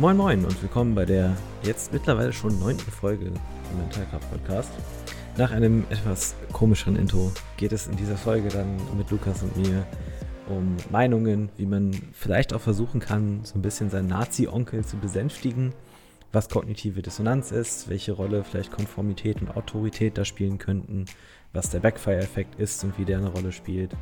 Moin Moin und willkommen bei der jetzt mittlerweile schon neunten Folge im Mentalkraft Podcast. Nach einem etwas komischeren Intro geht es in dieser Folge dann mit Lukas und mir um Meinungen, wie man vielleicht auch versuchen kann, so ein bisschen seinen Nazi-Onkel zu besänftigen, was kognitive Dissonanz ist, welche Rolle vielleicht Konformität und Autorität da spielen könnten, was der Backfire-Effekt ist und wie der eine Rolle spielt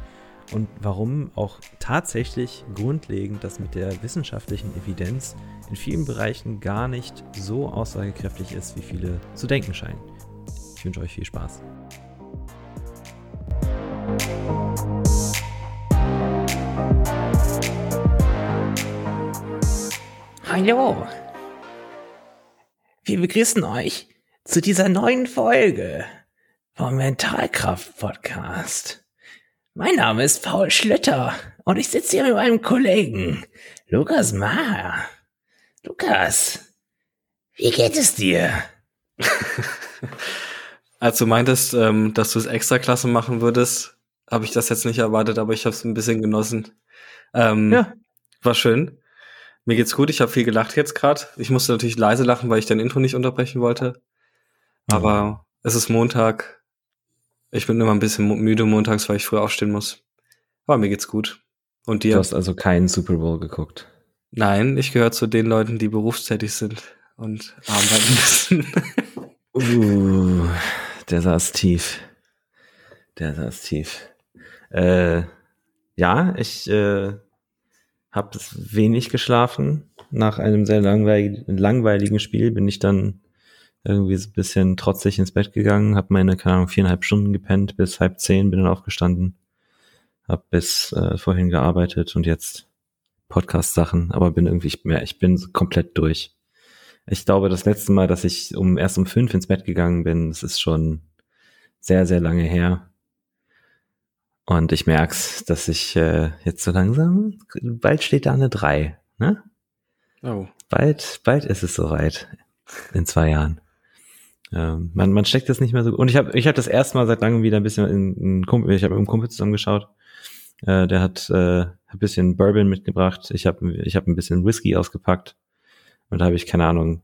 und warum auch tatsächlich grundlegend das mit der wissenschaftlichen Evidenz in vielen Bereichen gar nicht so aussagekräftig ist, wie viele zu denken scheinen. Ich wünsche euch viel Spaß. Hallo. Wir begrüßen euch zu dieser neuen Folge vom Mentalkraft Podcast. Mein Name ist Paul Schlütter und ich sitze hier mit meinem Kollegen Lukas Maher. Lukas, wie geht es dir? Als du meintest, ähm, dass du es extra klasse machen würdest, habe ich das jetzt nicht erwartet, aber ich habe es ein bisschen genossen. Ähm, ja. War schön. Mir geht's gut, ich habe viel gelacht jetzt gerade. Ich musste natürlich leise lachen, weil ich dein Intro nicht unterbrechen wollte. Aber mhm. es ist Montag, ich bin immer ein bisschen müde montags, weil ich früh aufstehen muss. Aber mir geht's gut. Und dir? Du hast also keinen Super Bowl geguckt? Nein, ich gehöre zu den Leuten, die berufstätig sind und arbeiten müssen. uh, der saß tief. Der saß tief. Äh, ja, ich äh, habe wenig geschlafen. Nach einem sehr langweiligen, langweiligen Spiel bin ich dann irgendwie so ein bisschen trotzig ins Bett gegangen, habe meine, keine Ahnung, viereinhalb Stunden gepennt, bis halb zehn bin dann aufgestanden, habe bis äh, vorhin gearbeitet und jetzt Podcast-Sachen, aber bin irgendwie, ich, ich bin komplett durch. Ich glaube, das letzte Mal, dass ich um erst um fünf ins Bett gegangen bin, das ist schon sehr, sehr lange her. Und ich merk's, dass ich äh, jetzt so langsam, bald steht da eine drei, ne? Oh. Bald, bald ist es soweit. In zwei Jahren. Man, man steckt das nicht mehr so. Und ich habe ich hab das erste Mal seit langem wieder ein bisschen in, in Kumpel, ich habe mit einem Kumpel zusammengeschaut. Äh, der hat äh, ein bisschen Bourbon mitgebracht. Ich habe ich hab ein bisschen Whisky ausgepackt. Und da habe ich, keine Ahnung,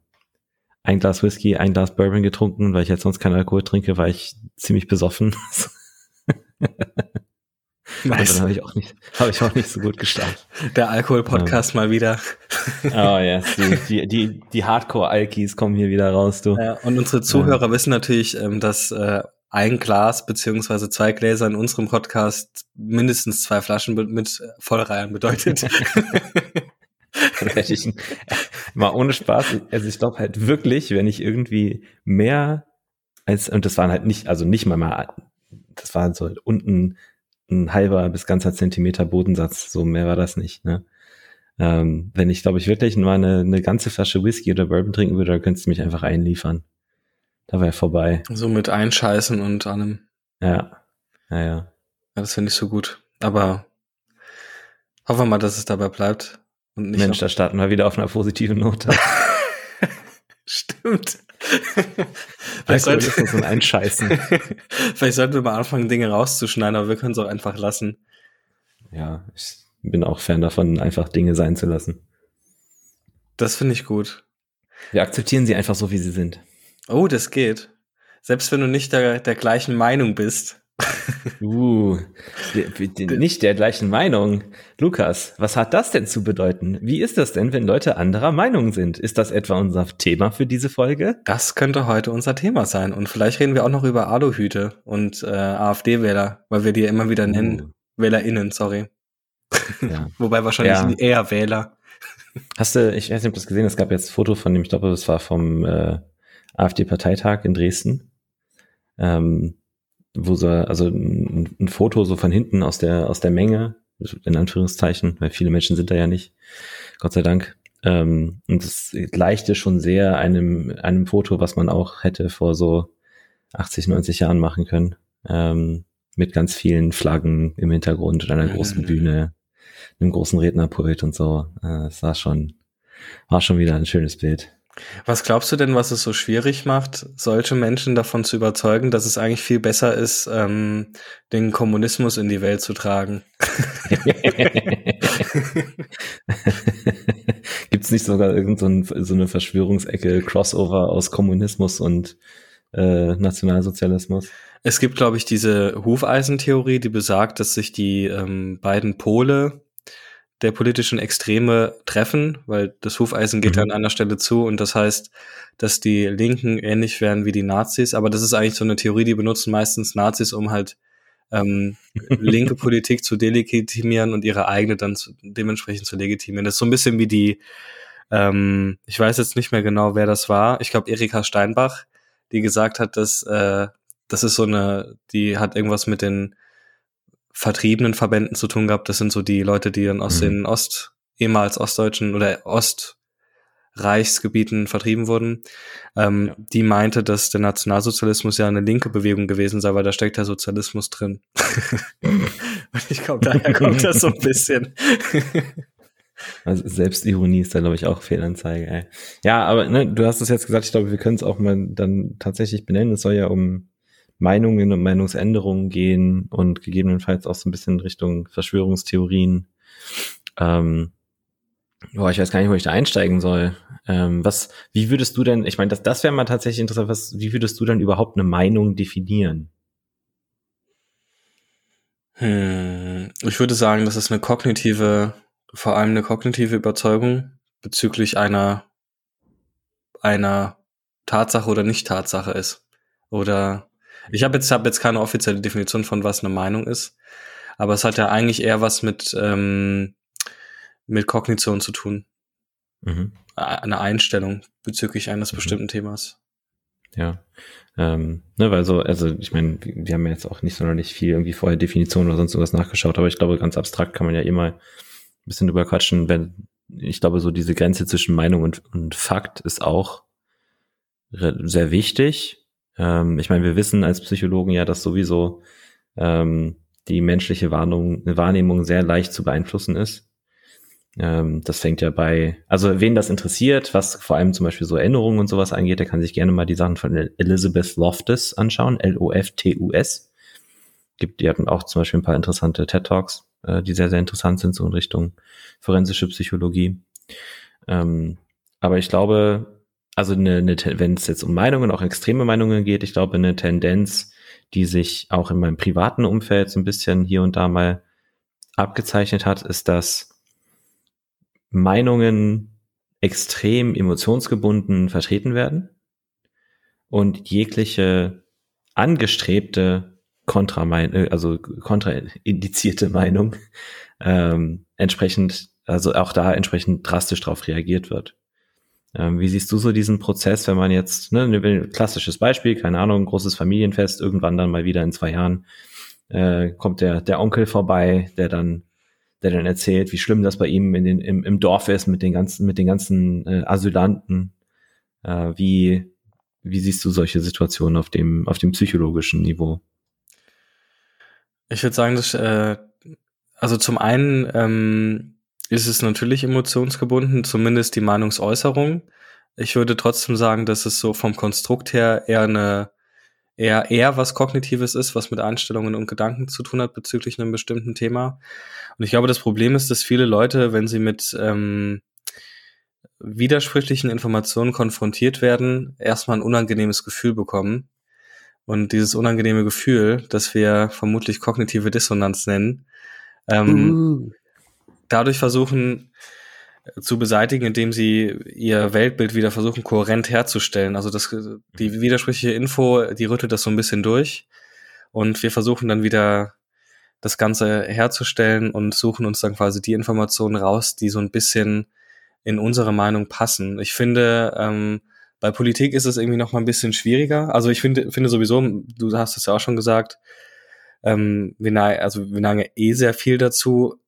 ein Glas Whisky, ein Glas Bourbon getrunken, weil ich jetzt sonst keinen Alkohol trinke, war ich ziemlich besoffen. Nice. Und dann habe ich auch nicht, habe ich auch nicht so gut gestartet. Der Alkohol-Podcast ja. mal wieder. Oh ja, yes. die, die, die, Hardcore-Alkis kommen hier wieder raus, du. Ja, und unsere Zuhörer ja. wissen natürlich, ähm, dass äh, ein Glas beziehungsweise zwei Gläser in unserem Podcast mindestens zwei Flaschen mit Vollreihen bedeutet. ich mal ohne Spaß, also ich glaube halt wirklich, wenn ich irgendwie mehr als, und das waren halt nicht, also nicht mal mal, das waren so unten ein halber bis ganzer Zentimeter Bodensatz, so mehr war das nicht. Ne? Ähm, wenn ich, glaube ich, wirklich mal eine, eine ganze Flasche Whisky oder Bourbon trinken würde, dann könntest du mich einfach einliefern. Da wäre vorbei. So mit Einscheißen und allem. Ja. Ja, ja. Ja, das finde ich so gut. Aber hoffen wir mal, dass es dabei bleibt. Und nicht Mensch, da starten wir wieder auf einer positiven Note. Stimmt. Vielleicht sollten wir so Einscheißen. Vielleicht sollten wir mal anfangen, Dinge rauszuschneiden, aber wir können es auch einfach lassen. Ja, ich bin auch Fan davon, einfach Dinge sein zu lassen. Das finde ich gut. Wir akzeptieren sie einfach so, wie sie sind. Oh, das geht. Selbst wenn du nicht der, der gleichen Meinung bist. Uh, nicht der gleichen Meinung. Lukas, was hat das denn zu bedeuten? Wie ist das denn, wenn Leute anderer Meinung sind? Ist das etwa unser Thema für diese Folge? Das könnte heute unser Thema sein. Und vielleicht reden wir auch noch über Aluhüte und äh, AfD-Wähler, weil wir die ja immer wieder nennen. Uh. WählerInnen, sorry. Ja. Wobei wahrscheinlich ja. eher Wähler. Hast du, ich weiß nicht, ob du das gesehen hast, es gab jetzt ein Foto von dem, ich glaube, das war vom äh, AfD-Parteitag in Dresden. Ähm, wo so, also ein, ein, Foto so von hinten aus der, aus der Menge, in Anführungszeichen, weil viele Menschen sind da ja nicht, Gott sei Dank. Ähm, und es gleichte schon sehr einem, einem Foto, was man auch hätte vor so 80, 90 Jahren machen können. Ähm, mit ganz vielen Flaggen im Hintergrund und einer großen. Bühne, einem großen Rednerpult und so. Äh, es war schon, war schon wieder ein schönes Bild. Was glaubst du denn, was es so schwierig macht, solche Menschen davon zu überzeugen, dass es eigentlich viel besser ist, ähm, den Kommunismus in die Welt zu tragen? Gibt es nicht sogar irgendeine so, so eine Verschwörungsecke, Crossover aus Kommunismus und äh, Nationalsozialismus? Es gibt, glaube ich, diese Hufeisentheorie, die besagt, dass sich die ähm, beiden Pole der politischen Extreme treffen, weil das Hufeisen geht mhm. an einer Stelle zu und das heißt, dass die Linken ähnlich werden wie die Nazis. Aber das ist eigentlich so eine Theorie, die benutzen meistens Nazis, um halt ähm, linke Politik zu delegitimieren und ihre eigene dann zu, dementsprechend zu legitimieren. Das ist so ein bisschen wie die, ähm, ich weiß jetzt nicht mehr genau, wer das war. Ich glaube Erika Steinbach, die gesagt hat, dass äh, das ist so eine, die hat irgendwas mit den vertriebenen Verbänden zu tun gehabt. Das sind so die Leute, die dann aus mhm. den Ost, ehemals ostdeutschen oder Ostreichsgebieten vertrieben wurden. Ähm, ja. Die meinte, dass der Nationalsozialismus ja eine linke Bewegung gewesen sei, weil da steckt der Sozialismus drin. Und ich glaube, daher kommt das so ein bisschen. Also Selbstironie ist da, glaube ich, auch Fehlanzeige. Ey. Ja, aber ne, du hast es jetzt gesagt, ich glaube, wir können es auch mal dann tatsächlich benennen. Es soll ja um Meinungen und Meinungsänderungen gehen und gegebenenfalls auch so ein bisschen Richtung Verschwörungstheorien. Ähm, boah, ich weiß gar nicht, wo ich da einsteigen soll. Ähm, was, wie würdest du denn, ich meine, das, das wäre mal tatsächlich interessant, was, wie würdest du denn überhaupt eine Meinung definieren? Hm, ich würde sagen, das ist eine kognitive, vor allem eine kognitive Überzeugung bezüglich einer, einer Tatsache oder Nicht-Tatsache ist. Oder ich habe jetzt, hab jetzt keine offizielle Definition von, was eine Meinung ist, aber es hat ja eigentlich eher was mit, ähm, mit Kognition zu tun. Mhm. Eine Einstellung bezüglich eines mhm. bestimmten Themas. Ja, ähm, ne, weil so, also ich meine, wir haben ja jetzt auch nicht sonderlich viel irgendwie vorher Definitionen oder sonst irgendwas nachgeschaut, aber ich glaube, ganz abstrakt kann man ja immer ein bisschen drüber quatschen, wenn ich glaube, so diese Grenze zwischen Meinung und, und Fakt ist auch sehr wichtig. Ähm, ich meine, wir wissen als Psychologen ja, dass sowieso ähm, die menschliche Wahrnehmung, Wahrnehmung sehr leicht zu beeinflussen ist. Ähm, das fängt ja bei, also wen das interessiert, was vor allem zum Beispiel so Erinnerungen und sowas angeht, der kann sich gerne mal die Sachen von Elizabeth Loftus anschauen, L-O-F-T-U-S. Gibt, die hatten auch zum Beispiel ein paar interessante TED Talks, äh, die sehr, sehr interessant sind, so in Richtung forensische Psychologie. Ähm, aber ich glaube, also eine, eine wenn es jetzt um Meinungen, auch extreme Meinungen geht, ich glaube, eine Tendenz, die sich auch in meinem privaten Umfeld so ein bisschen hier und da mal abgezeichnet hat, ist, dass Meinungen extrem emotionsgebunden vertreten werden und jegliche angestrebte kontra äh, also kontraindizierte Meinung ähm, entsprechend, also auch da entsprechend drastisch darauf reagiert wird. Ähm, wie siehst du so diesen Prozess, wenn man jetzt, ne, ein klassisches Beispiel, keine Ahnung, großes Familienfest, irgendwann dann mal wieder in zwei Jahren, äh, kommt der, der Onkel vorbei, der dann, der dann erzählt, wie schlimm das bei ihm in den, im, im Dorf ist mit den ganzen, mit den ganzen äh, Asylanten. Äh, wie, wie siehst du solche Situationen auf dem, auf dem psychologischen Niveau? Ich würde sagen, dass, äh, also zum einen, ähm, ist es natürlich emotionsgebunden, zumindest die Meinungsäußerung. Ich würde trotzdem sagen, dass es so vom Konstrukt her eher eine eher eher was kognitives ist, was mit Einstellungen und Gedanken zu tun hat bezüglich einem bestimmten Thema. Und ich glaube, das Problem ist, dass viele Leute, wenn sie mit ähm, widersprüchlichen Informationen konfrontiert werden, erstmal ein unangenehmes Gefühl bekommen. Und dieses unangenehme Gefühl, das wir vermutlich kognitive Dissonanz nennen, ähm, uh dadurch versuchen äh, zu beseitigen, indem sie ihr Weltbild wieder versuchen, kohärent herzustellen. Also das, die widersprüchliche Info, die rüttelt das so ein bisschen durch. Und wir versuchen dann wieder das Ganze herzustellen und suchen uns dann quasi die Informationen raus, die so ein bisschen in unsere Meinung passen. Ich finde, ähm, bei Politik ist es irgendwie noch mal ein bisschen schwieriger. Also ich finde, finde sowieso, du hast es ja auch schon gesagt, ähm, wir neigen, also wir neigen eh sehr viel dazu,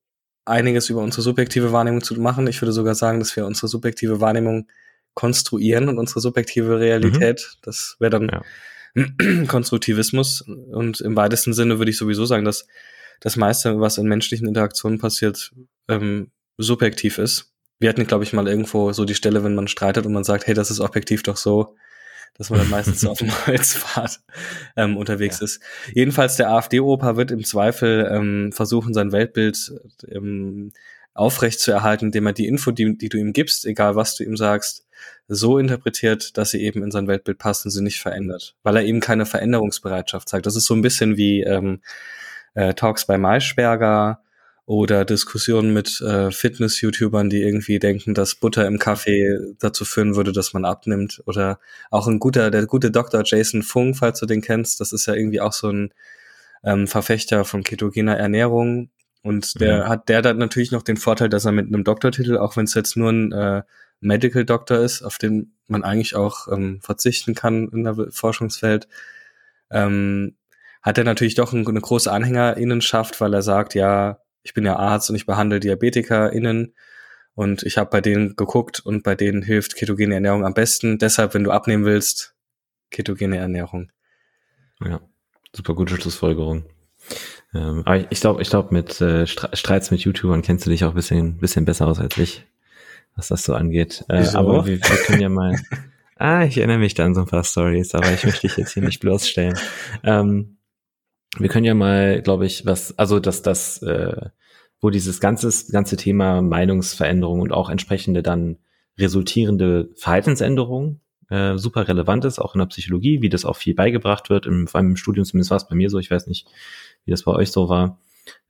einiges über unsere subjektive Wahrnehmung zu machen. Ich würde sogar sagen, dass wir unsere subjektive Wahrnehmung konstruieren und unsere subjektive Realität. Mhm. Das wäre dann ja. Konstruktivismus. Und im weitesten Sinne würde ich sowieso sagen, dass das meiste, was in menschlichen Interaktionen passiert, ähm, subjektiv ist. wir hatten, glaube ich, mal irgendwo so die Stelle, wenn man streitet und man sagt, hey, das ist objektiv doch so, dass man dann meistens auf dem Holzpfad ähm, unterwegs ja. ist. Jedenfalls der AfD-Opa wird im Zweifel ähm, versuchen, sein Weltbild ähm, aufrecht zu erhalten, indem er die Info, die, die du ihm gibst, egal was du ihm sagst, so interpretiert, dass sie eben in sein Weltbild passt und sie nicht verändert, weil er eben keine Veränderungsbereitschaft zeigt. Das ist so ein bisschen wie ähm, äh, Talks bei Maischberger oder Diskussionen mit äh, Fitness-YouTubern, die irgendwie denken, dass Butter im Kaffee dazu führen würde, dass man abnimmt. Oder auch ein guter, der gute Dr. Jason Fung, falls du den kennst, das ist ja irgendwie auch so ein ähm, Verfechter von ketogener Ernährung. Und der mhm. hat der dann natürlich noch den Vorteil, dass er mit einem Doktortitel, auch wenn es jetzt nur ein äh, Medical Doctor ist, auf den man eigentlich auch ähm, verzichten kann in der Forschungswelt, ähm, hat er natürlich doch eine große Anhängerinnenschaft, weil er sagt, ja, ich bin ja Arzt und ich behandle DiabetikerInnen und ich habe bei denen geguckt und bei denen hilft ketogene Ernährung am besten. Deshalb, wenn du abnehmen willst, ketogene Ernährung. Ja, super gute Schlussfolgerung. Ähm, aber ich glaube, ich glaube, mit äh, Streits mit YouTubern kennst du dich auch ein bisschen, bisschen besser aus als ich was das so angeht. Äh, aber wir, wir können ja mal. ah, ich erinnere mich da an so ein paar Stories, aber ich möchte dich jetzt hier nicht bloßstellen. Ähm, wir können ja mal, glaube ich, was, also dass das, äh, wo dieses ganze, ganze Thema Meinungsveränderung und auch entsprechende dann resultierende Verhaltensänderungen äh, super relevant ist, auch in der Psychologie, wie das auch viel beigebracht wird, im, vor allem im Studium zumindest war es bei mir so, ich weiß nicht, wie das bei euch so war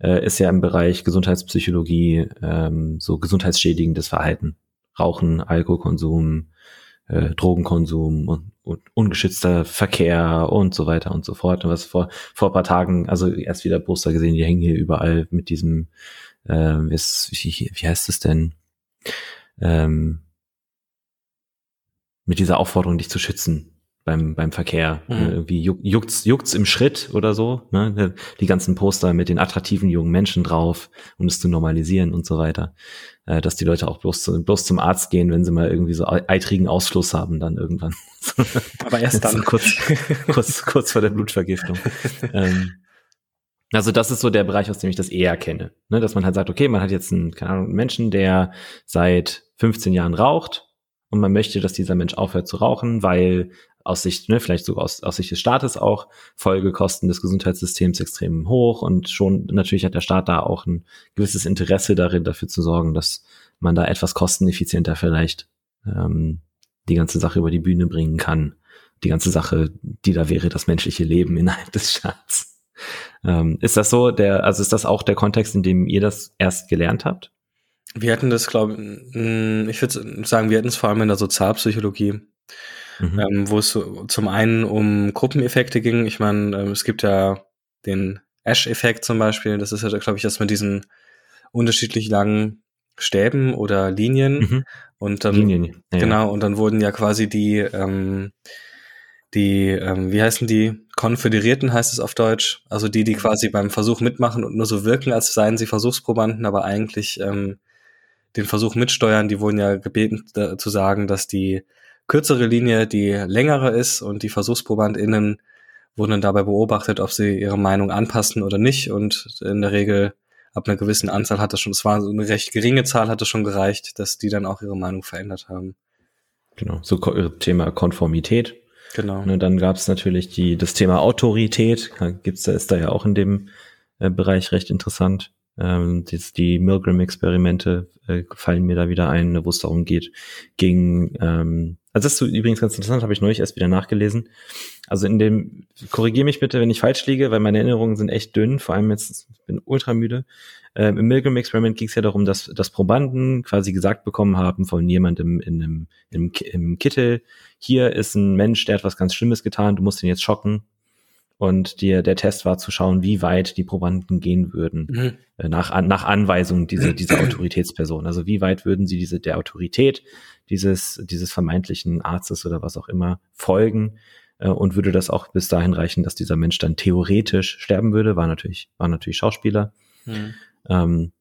äh, ist ja im Bereich Gesundheitspsychologie ähm, so gesundheitsschädigendes Verhalten. Rauchen, Alkoholkonsum, äh, Drogenkonsum und, und ungeschützter Verkehr und so weiter und so fort. Und was vor, vor ein paar Tagen, also erst wieder Poster gesehen, die hängen hier überall mit diesem, äh, wie, wie heißt es denn? Ähm, mit dieser Aufforderung, dich zu schützen beim, beim Verkehr. Mhm. Ne, irgendwie juck, juckt's, juckt's im Schritt oder so. Ne? Die ganzen Poster mit den attraktiven jungen Menschen drauf, um es zu normalisieren und so weiter. Äh, dass die Leute auch bloß, zu, bloß zum Arzt gehen, wenn sie mal irgendwie so eitrigen Ausfluss haben, dann irgendwann. Aber erst dann. kurz, kurz, kurz vor der Blutvergiftung. ähm, also das ist so der Bereich, aus dem ich das eher kenne. Ne? Dass man halt sagt, okay, man hat jetzt einen, keine Ahnung, einen Menschen, der seit 15 Jahren raucht und man möchte, dass dieser Mensch aufhört zu rauchen, weil aus Sicht, ne, vielleicht sogar aus, aus Sicht des Staates auch, Folgekosten des Gesundheitssystems extrem hoch und schon natürlich hat der Staat da auch ein gewisses Interesse darin, dafür zu sorgen, dass man da etwas kosteneffizienter vielleicht ähm, die ganze Sache über die Bühne bringen kann. Die ganze Sache, die da wäre, das menschliche Leben innerhalb des Staats. Ähm, ist das so, der, also ist das auch der Kontext, in dem ihr das erst gelernt habt? Wir hatten das, glaube mm, ich würde sagen, wir hatten es vor allem in der Sozialpsychologie mhm. ähm, wo es zum einen um Gruppeneffekte ging. Ich meine, ähm, es gibt ja den Ash-Effekt zum Beispiel. Das ist ja, glaube ich, das mit diesen unterschiedlich langen Stäben oder Linien. Mhm. Und dann, Linien, ja, genau, und dann wurden ja quasi die, ähm, die, ähm, wie heißen die? Konföderierten heißt es auf Deutsch. Also die, die mhm. quasi beim Versuch mitmachen und nur so wirken, als seien sie Versuchsprobanden, aber eigentlich ähm, den Versuch mitsteuern. Die wurden ja gebeten da, zu sagen, dass die kürzere Linie die längere ist und die VersuchsprobandInnen wurden dann dabei beobachtet, ob sie ihre Meinung anpassen oder nicht und in der Regel ab einer gewissen Anzahl hat das schon, es war so eine recht geringe Zahl, hat es schon gereicht, dass die dann auch ihre Meinung verändert haben. Genau, so Thema Konformität. Genau. Und ne, dann gab es natürlich die, das Thema Autorität, gibt's da, ist da ja auch in dem äh, Bereich recht interessant. Ähm, jetzt die Milgram-Experimente äh, fallen mir da wieder ein, wo es darum geht, gegen ähm, also das ist übrigens ganz interessant, habe ich neulich erst wieder nachgelesen. Also in dem, korrigiere mich bitte, wenn ich falsch liege, weil meine Erinnerungen sind echt dünn, vor allem jetzt, ich bin ultramüde. Ähm, Im Milgram-Experiment ging es ja darum, dass, dass Probanden quasi gesagt bekommen haben von jemandem in einem, im, im Kittel, hier ist ein Mensch, der hat was ganz Schlimmes getan, du musst ihn jetzt schocken. Und die, der Test war zu schauen, wie weit die Probanden gehen würden, mhm. äh, nach, nach Anweisung dieser, dieser Autoritätsperson. Also wie weit würden sie diese, der Autorität dieses, dieses vermeintlichen Arztes oder was auch immer folgen äh, und würde das auch bis dahin reichen, dass dieser Mensch dann theoretisch sterben würde, war natürlich, war natürlich Schauspieler. Mhm. Ähm,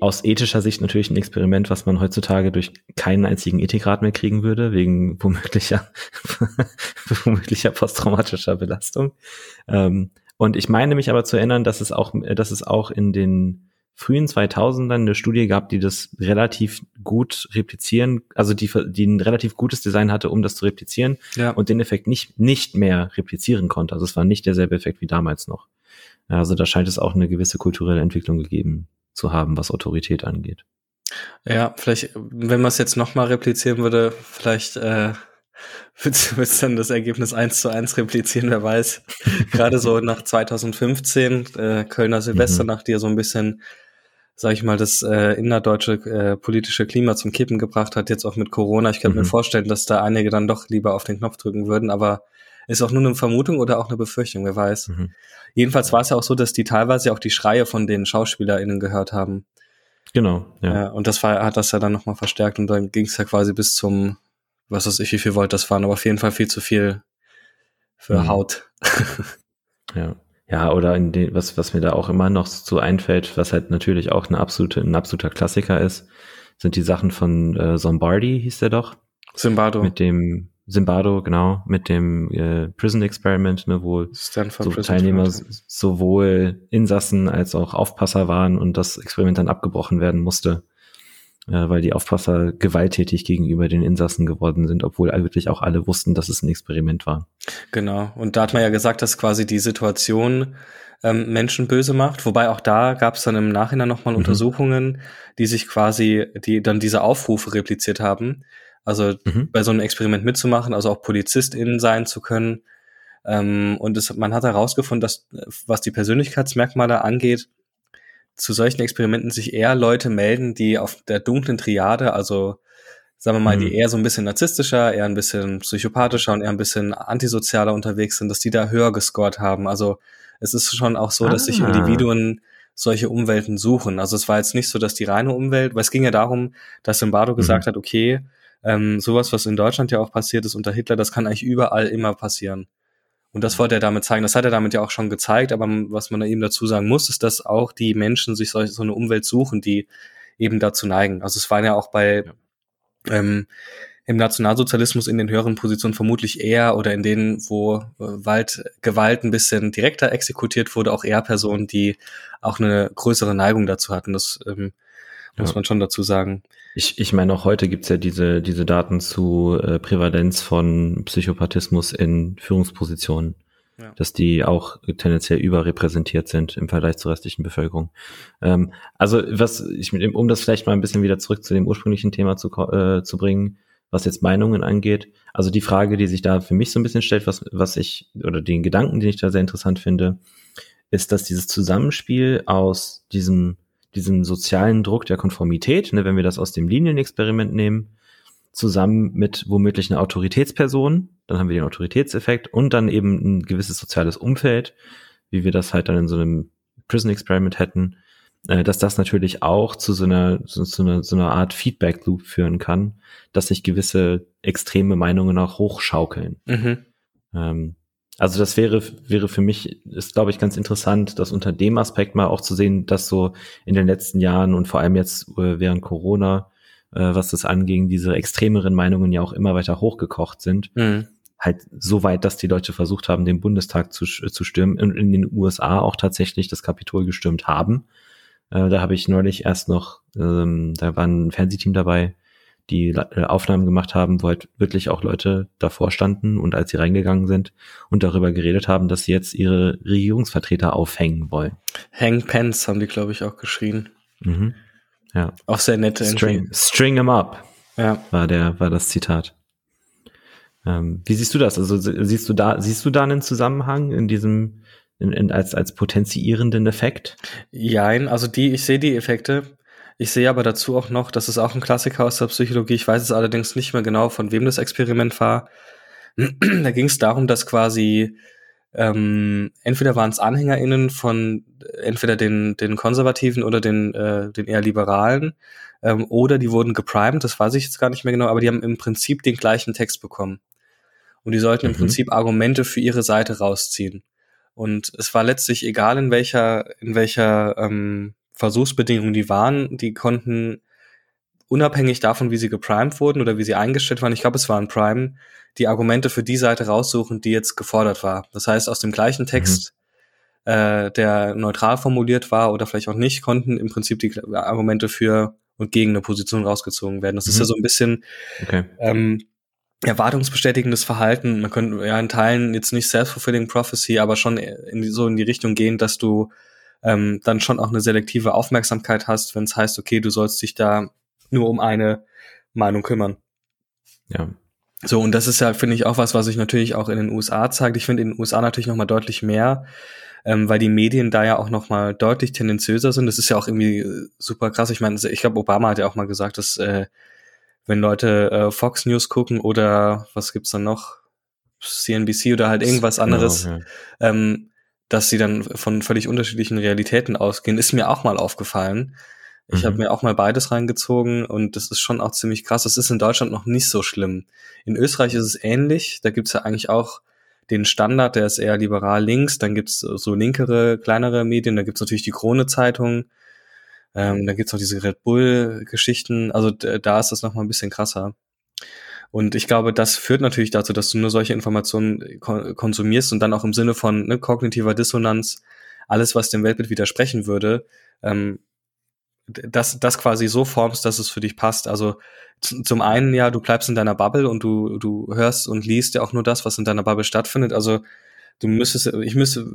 aus ethischer Sicht natürlich ein Experiment, was man heutzutage durch keinen einzigen Ethikrat mehr kriegen würde, wegen womöglicher, womöglicher posttraumatischer Belastung. Ähm, und ich meine mich aber zu erinnern, dass es auch, dass es auch in den frühen 2000ern eine Studie gab, die das relativ gut replizieren, also die, die ein relativ gutes Design hatte, um das zu replizieren ja. und den Effekt nicht, nicht mehr replizieren konnte. Also es war nicht derselbe Effekt wie damals noch. Also da scheint es auch eine gewisse kulturelle Entwicklung gegeben zu haben, was Autorität angeht. Ja, vielleicht, wenn man es jetzt nochmal replizieren würde, vielleicht äh, wird es dann das Ergebnis eins zu eins replizieren, wer weiß. Gerade so nach 2015, äh, Kölner Silvesternacht, mhm. die ja so ein bisschen, sag ich mal, das äh, innerdeutsche äh, politische Klima zum Kippen gebracht hat, jetzt auch mit Corona. Ich könnte mhm. mir vorstellen, dass da einige dann doch lieber auf den Knopf drücken würden, aber ist auch nur eine Vermutung oder auch eine Befürchtung, wer weiß. Mhm. Jedenfalls war es ja auch so, dass die teilweise auch die Schreie von den SchauspielerInnen gehört haben. Genau, ja. ja und das war, hat das ja dann nochmal verstärkt und dann ging es ja quasi bis zum, was weiß ich, wie viel Volt das waren, aber auf jeden Fall viel zu viel für mhm. Haut. ja. Ja, oder in den, was, was mir da auch immer noch so einfällt, was halt natürlich auch eine absolute, ein absoluter Klassiker ist, sind die Sachen von äh, Zombardi, hieß der doch. Zimbardo. Mit dem, Zimbardo, genau, mit dem äh, Prison Experiment, ne, wo Stanford so Prison Teilnehmer sowohl Insassen als auch Aufpasser waren und das Experiment dann abgebrochen werden musste, äh, weil die Aufpasser gewalttätig gegenüber den Insassen geworden sind, obwohl wirklich auch alle wussten, dass es ein Experiment war. Genau, und da hat man ja gesagt, dass quasi die Situation ähm, Menschen böse macht, wobei auch da gab es dann im Nachhinein nochmal mhm. Untersuchungen, die sich quasi, die dann diese Aufrufe repliziert haben also mhm. bei so einem Experiment mitzumachen, also auch PolizistInnen sein zu können. Ähm, und es, man hat herausgefunden, dass, was die Persönlichkeitsmerkmale angeht, zu solchen Experimenten sich eher Leute melden, die auf der dunklen Triade, also sagen wir mal, mhm. die eher so ein bisschen narzisstischer, eher ein bisschen psychopathischer und eher ein bisschen antisozialer unterwegs sind, dass die da höher gescored haben. Also es ist schon auch so, dass ah. sich Individuen solche Umwelten suchen. Also es war jetzt nicht so, dass die reine Umwelt, weil es ging ja darum, dass Zimbardo mhm. gesagt hat, okay, ähm, sowas, was in Deutschland ja auch passiert ist unter Hitler, das kann eigentlich überall immer passieren. Und das wollte er damit zeigen. Das hat er damit ja auch schon gezeigt, aber was man eben dazu sagen muss, ist, dass auch die Menschen sich so, so eine Umwelt suchen, die eben dazu neigen. Also es waren ja auch bei ja. ähm, im Nationalsozialismus in den höheren Positionen vermutlich eher oder in denen, wo äh, Wald, Gewalt ein bisschen direkter exekutiert wurde, auch eher Personen, die auch eine größere Neigung dazu hatten. Das ähm, muss ja. man schon dazu sagen. Ich, ich meine, auch heute gibt's ja diese, diese Daten zu äh, Prävalenz von Psychopathismus in Führungspositionen, ja. dass die auch tendenziell überrepräsentiert sind im Vergleich zur restlichen Bevölkerung. Ähm, also was ich mit dem, um das vielleicht mal ein bisschen wieder zurück zu dem ursprünglichen Thema zu, äh, zu bringen, was jetzt Meinungen angeht. Also die Frage, die sich da für mich so ein bisschen stellt, was, was ich, oder den Gedanken, den ich da sehr interessant finde, ist, dass dieses Zusammenspiel aus diesem diesem sozialen Druck der Konformität, ne, wenn wir das aus dem Linienexperiment nehmen, zusammen mit womöglich einer Autoritätsperson, dann haben wir den Autoritätseffekt und dann eben ein gewisses soziales Umfeld, wie wir das halt dann in so einem Prison Experiment hätten, äh, dass das natürlich auch zu so einer, so, so einer, so einer Art Feedback Loop führen kann, dass sich gewisse extreme Meinungen auch hochschaukeln. Mhm. Ähm, also das wäre, wäre für mich, ist glaube ich ganz interessant, das unter dem Aspekt mal auch zu sehen, dass so in den letzten Jahren und vor allem jetzt äh, während Corona, äh, was das anging, diese extremeren Meinungen ja auch immer weiter hochgekocht sind. Mhm. Halt so weit, dass die Leute versucht haben, den Bundestag zu, zu stürmen und in den USA auch tatsächlich das Kapitol gestürmt haben. Äh, da habe ich neulich erst noch, ähm, da war ein Fernsehteam dabei, die äh, Aufnahmen gemacht haben, wo halt wirklich auch Leute davor standen und als sie reingegangen sind und darüber geredet haben, dass sie jetzt ihre Regierungsvertreter aufhängen wollen. Hang Pence haben die, glaube ich, auch geschrien. Mhm. Ja. Auch sehr nett. String, string em up. Ja. War der, war das Zitat. Ähm, wie siehst du das? Also siehst du da, siehst du da einen Zusammenhang in diesem, in, in, als, als potenzierenden Effekt? Jein, also die, ich sehe die Effekte. Ich sehe aber dazu auch noch, das ist auch ein Klassiker aus der Psychologie. Ich weiß es allerdings nicht mehr genau, von wem das Experiment war. da ging es darum, dass quasi ähm, entweder waren es AnhängerInnen von entweder den, den Konservativen oder den, äh, den eher Liberalen, ähm, oder die wurden geprimed, das weiß ich jetzt gar nicht mehr genau, aber die haben im Prinzip den gleichen Text bekommen. Und die sollten mhm. im Prinzip Argumente für ihre Seite rausziehen. Und es war letztlich egal, in welcher, in welcher ähm, Versuchsbedingungen die waren, die konnten unabhängig davon, wie sie geprimed wurden oder wie sie eingestellt waren, ich glaube, es waren Prime, die Argumente für die Seite raussuchen, die jetzt gefordert war. Das heißt, aus dem gleichen Text äh, der neutral formuliert war oder vielleicht auch nicht, konnten im Prinzip die Argumente für und gegen eine Position rausgezogen werden. Das mhm. ist ja mhm. so ein bisschen okay. ähm, erwartungsbestätigendes Verhalten. Man könnte ja in Teilen jetzt nicht self-fulfilling prophecy, aber schon in die, so in die Richtung gehen, dass du ähm, dann schon auch eine selektive Aufmerksamkeit hast, wenn es heißt, okay, du sollst dich da nur um eine Meinung kümmern. Ja. So, und das ist ja, finde ich, auch was, was sich natürlich auch in den USA zeigt. Ich finde in den USA natürlich noch mal deutlich mehr, ähm, weil die Medien da ja auch noch mal deutlich tendenziöser sind. Das ist ja auch irgendwie äh, super krass. Ich meine, ich glaube, Obama hat ja auch mal gesagt, dass äh, wenn Leute äh, Fox News gucken oder was gibt's dann noch, CNBC oder halt irgendwas genau, anderes, genau, ja. ähm, dass sie dann von völlig unterschiedlichen Realitäten ausgehen, ist mir auch mal aufgefallen. Ich mhm. habe mir auch mal beides reingezogen und das ist schon auch ziemlich krass. Das ist in Deutschland noch nicht so schlimm. In Österreich ist es ähnlich. Da gibt's ja eigentlich auch den Standard, der ist eher liberal links. Dann gibt's so linkere, kleinere Medien. Da gibt's natürlich die Krone-Zeitung. Ähm, dann gibt's noch diese Red Bull-Geschichten. Also da ist das noch mal ein bisschen krasser. Und ich glaube, das führt natürlich dazu, dass du nur solche Informationen kon konsumierst und dann auch im Sinne von ne, kognitiver Dissonanz alles, was dem Weltbild widersprechen würde, ähm, das, das quasi so formst, dass es für dich passt. Also zum einen ja, du bleibst in deiner Bubble und du, du hörst und liest ja auch nur das, was in deiner Bubble stattfindet. Also du müsstest, ich müsste,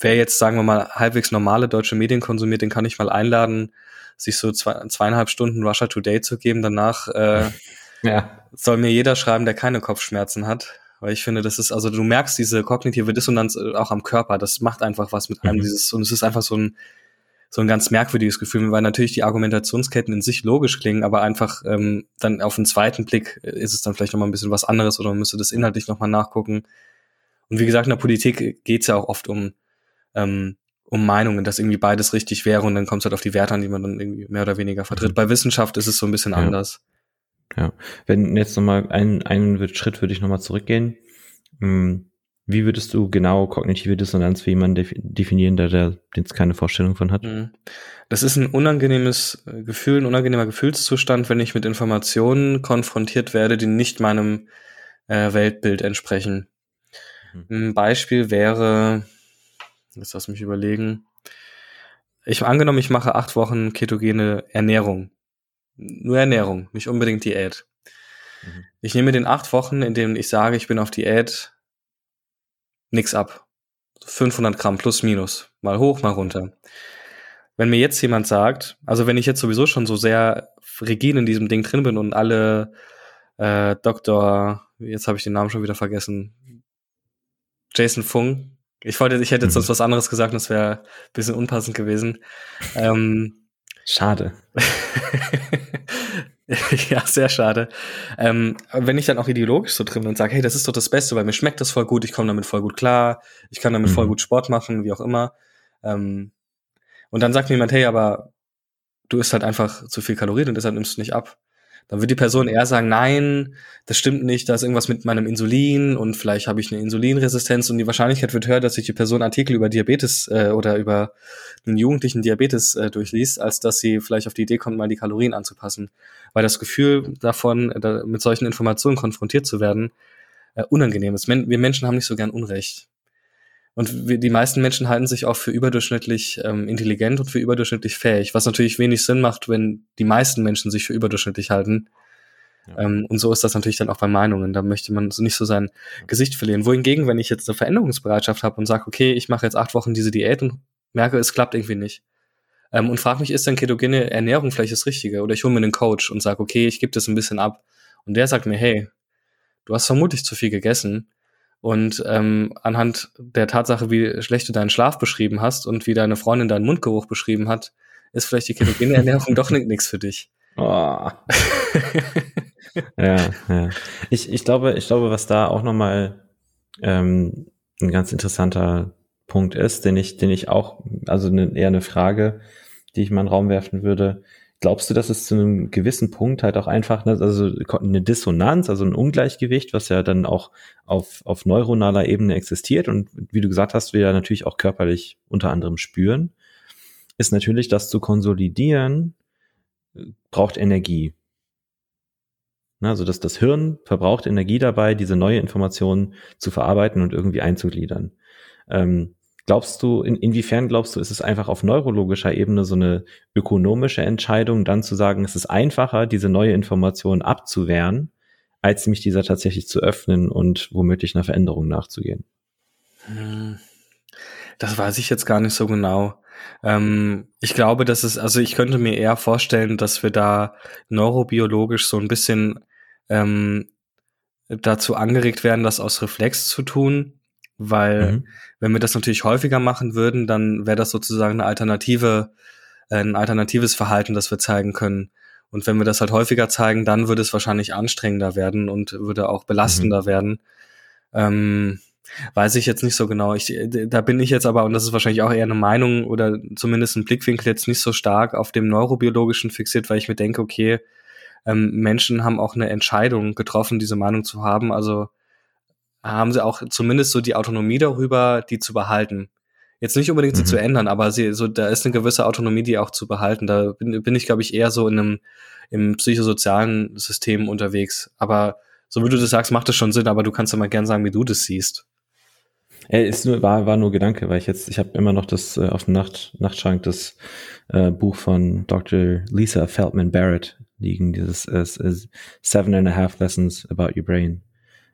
wer jetzt, sagen wir mal, halbwegs normale deutsche Medien konsumiert, den kann ich mal einladen, sich so zwei, zweieinhalb Stunden Russia Today zu geben. Danach äh, ja. soll mir jeder schreiben, der keine Kopfschmerzen hat. Weil ich finde, das ist, also du merkst diese kognitive Dissonanz äh, auch am Körper. Das macht einfach was mit einem, mhm. dieses, und es ist einfach so ein, so ein ganz merkwürdiges Gefühl, weil natürlich die Argumentationsketten in sich logisch klingen, aber einfach ähm, dann auf den zweiten Blick äh, ist es dann vielleicht nochmal ein bisschen was anderes oder man müsste das inhaltlich nochmal nachgucken. Und wie gesagt, in der Politik geht's ja auch oft um, ähm, um Meinungen, dass irgendwie beides richtig wäre und dann kommt es halt auf die Werte an, die man dann irgendwie mehr oder weniger vertritt. Mhm. Bei Wissenschaft ist es so ein bisschen ja. anders. Ja, wenn jetzt nochmal einen, einen Schritt würde ich nochmal zurückgehen. Hm, wie würdest du genau kognitive Dissonanz für jemanden definieren, der, der jetzt keine Vorstellung von hat? Mhm. Das ist ein unangenehmes äh, Gefühl, ein unangenehmer Gefühlszustand, wenn ich mit Informationen konfrontiert werde, die nicht meinem äh, Weltbild entsprechen. Mhm. Ein Beispiel wäre, jetzt lass mich überlegen. Ich angenommen, ich mache acht Wochen ketogene Ernährung. Nur Ernährung, nicht unbedingt Diät. Mhm. Ich nehme den acht Wochen, in denen ich sage, ich bin auf Diät, nix ab. 500 Gramm plus minus. Mal hoch, mal runter. Wenn mir jetzt jemand sagt, also wenn ich jetzt sowieso schon so sehr rigid in diesem Ding drin bin und alle äh, Dr., jetzt habe ich den Namen schon wieder vergessen, Jason Fung, ich wollte, ich hätte jetzt mhm. was anderes gesagt, das wäre ein bisschen unpassend gewesen. Ähm, Schade. ja, sehr schade. Ähm, wenn ich dann auch ideologisch so drin bin und sage, hey, das ist doch das Beste, weil mir schmeckt das voll gut, ich komme damit voll gut klar, ich kann damit mhm. voll gut Sport machen, wie auch immer. Ähm, und dann sagt mir jemand, hey, aber du isst halt einfach zu viel Kalorien und deshalb nimmst du nicht ab dann wird die Person eher sagen, nein, das stimmt nicht, da ist irgendwas mit meinem Insulin und vielleicht habe ich eine Insulinresistenz und die Wahrscheinlichkeit wird höher, dass sich die Person Artikel über Diabetes äh, oder über einen jugendlichen Diabetes äh, durchliest, als dass sie vielleicht auf die Idee kommt, mal die Kalorien anzupassen. Weil das Gefühl davon, da, mit solchen Informationen konfrontiert zu werden, äh, unangenehm ist. Men wir Menschen haben nicht so gern Unrecht. Und wir, die meisten Menschen halten sich auch für überdurchschnittlich ähm, intelligent und für überdurchschnittlich fähig, was natürlich wenig Sinn macht, wenn die meisten Menschen sich für überdurchschnittlich halten. Ja. Ähm, und so ist das natürlich dann auch bei Meinungen. Da möchte man so nicht so sein ja. Gesicht verlieren. Wohingegen, wenn ich jetzt eine Veränderungsbereitschaft habe und sage, okay, ich mache jetzt acht Wochen diese Diät und merke, es klappt irgendwie nicht. Ähm, und frage mich, ist denn ketogene Ernährung vielleicht das Richtige? Oder ich hole mir einen Coach und sage, okay, ich gebe das ein bisschen ab. Und der sagt mir, hey, du hast vermutlich zu viel gegessen und ähm, anhand der Tatsache, wie schlecht du deinen Schlaf beschrieben hast und wie deine Freundin deinen Mundgeruch beschrieben hat, ist vielleicht die ketogene Ernährung doch nichts für dich. Oh. ja, ja. Ich, ich glaube, ich glaube, was da auch nochmal ähm, ein ganz interessanter Punkt ist, den ich, den ich auch, also ne, eher eine Frage, die ich mal in den Raum werfen würde, Glaubst du, dass es zu einem gewissen Punkt halt auch einfach, ne, also eine Dissonanz, also ein Ungleichgewicht, was ja dann auch auf, auf neuronaler Ebene existiert und wie du gesagt hast, wir ja natürlich auch körperlich unter anderem spüren, ist natürlich, das zu konsolidieren, braucht Energie. Ne, also dass das Hirn verbraucht Energie dabei, diese neue Information zu verarbeiten und irgendwie einzugliedern. Ähm, Glaubst du, in, inwiefern glaubst du, ist es einfach auf neurologischer Ebene so eine ökonomische Entscheidung, dann zu sagen, es ist einfacher, diese neue Information abzuwehren, als mich dieser tatsächlich zu öffnen und womöglich einer Veränderung nachzugehen? Hm. Das weiß ich jetzt gar nicht so genau. Ähm, ich glaube, dass es, also ich könnte mir eher vorstellen, dass wir da neurobiologisch so ein bisschen ähm, dazu angeregt werden, das aus Reflex zu tun, weil mhm. wenn wir das natürlich häufiger machen würden, dann wäre das sozusagen eine alternative, äh, ein alternatives Verhalten, das wir zeigen können. Und wenn wir das halt häufiger zeigen, dann würde es wahrscheinlich anstrengender werden und würde auch belastender mhm. werden. Ähm, Weiß ich jetzt nicht so genau. Ich, da bin ich jetzt aber, und das ist wahrscheinlich auch eher eine Meinung oder zumindest ein Blickwinkel jetzt nicht so stark auf dem Neurobiologischen fixiert, weil ich mir denke, okay, ähm, Menschen haben auch eine Entscheidung getroffen, diese Meinung zu haben. Also haben sie auch zumindest so die Autonomie darüber, die zu behalten. Jetzt nicht unbedingt sie mhm. zu ändern, aber sie, so, da ist eine gewisse Autonomie, die auch zu behalten. Da bin, bin ich, glaube ich, eher so in einem im psychosozialen System unterwegs. Aber so wie du das sagst, macht das schon Sinn, aber du kannst ja mal gern sagen, wie du das siehst. Äh, ist nur, war, war nur Gedanke, weil ich jetzt, ich habe immer noch das äh, auf dem Nacht, Nachtschrank das äh, Buch von Dr. Lisa Feldman Barrett liegen, dieses äh, äh, Seven and a Half Lessons About Your Brain.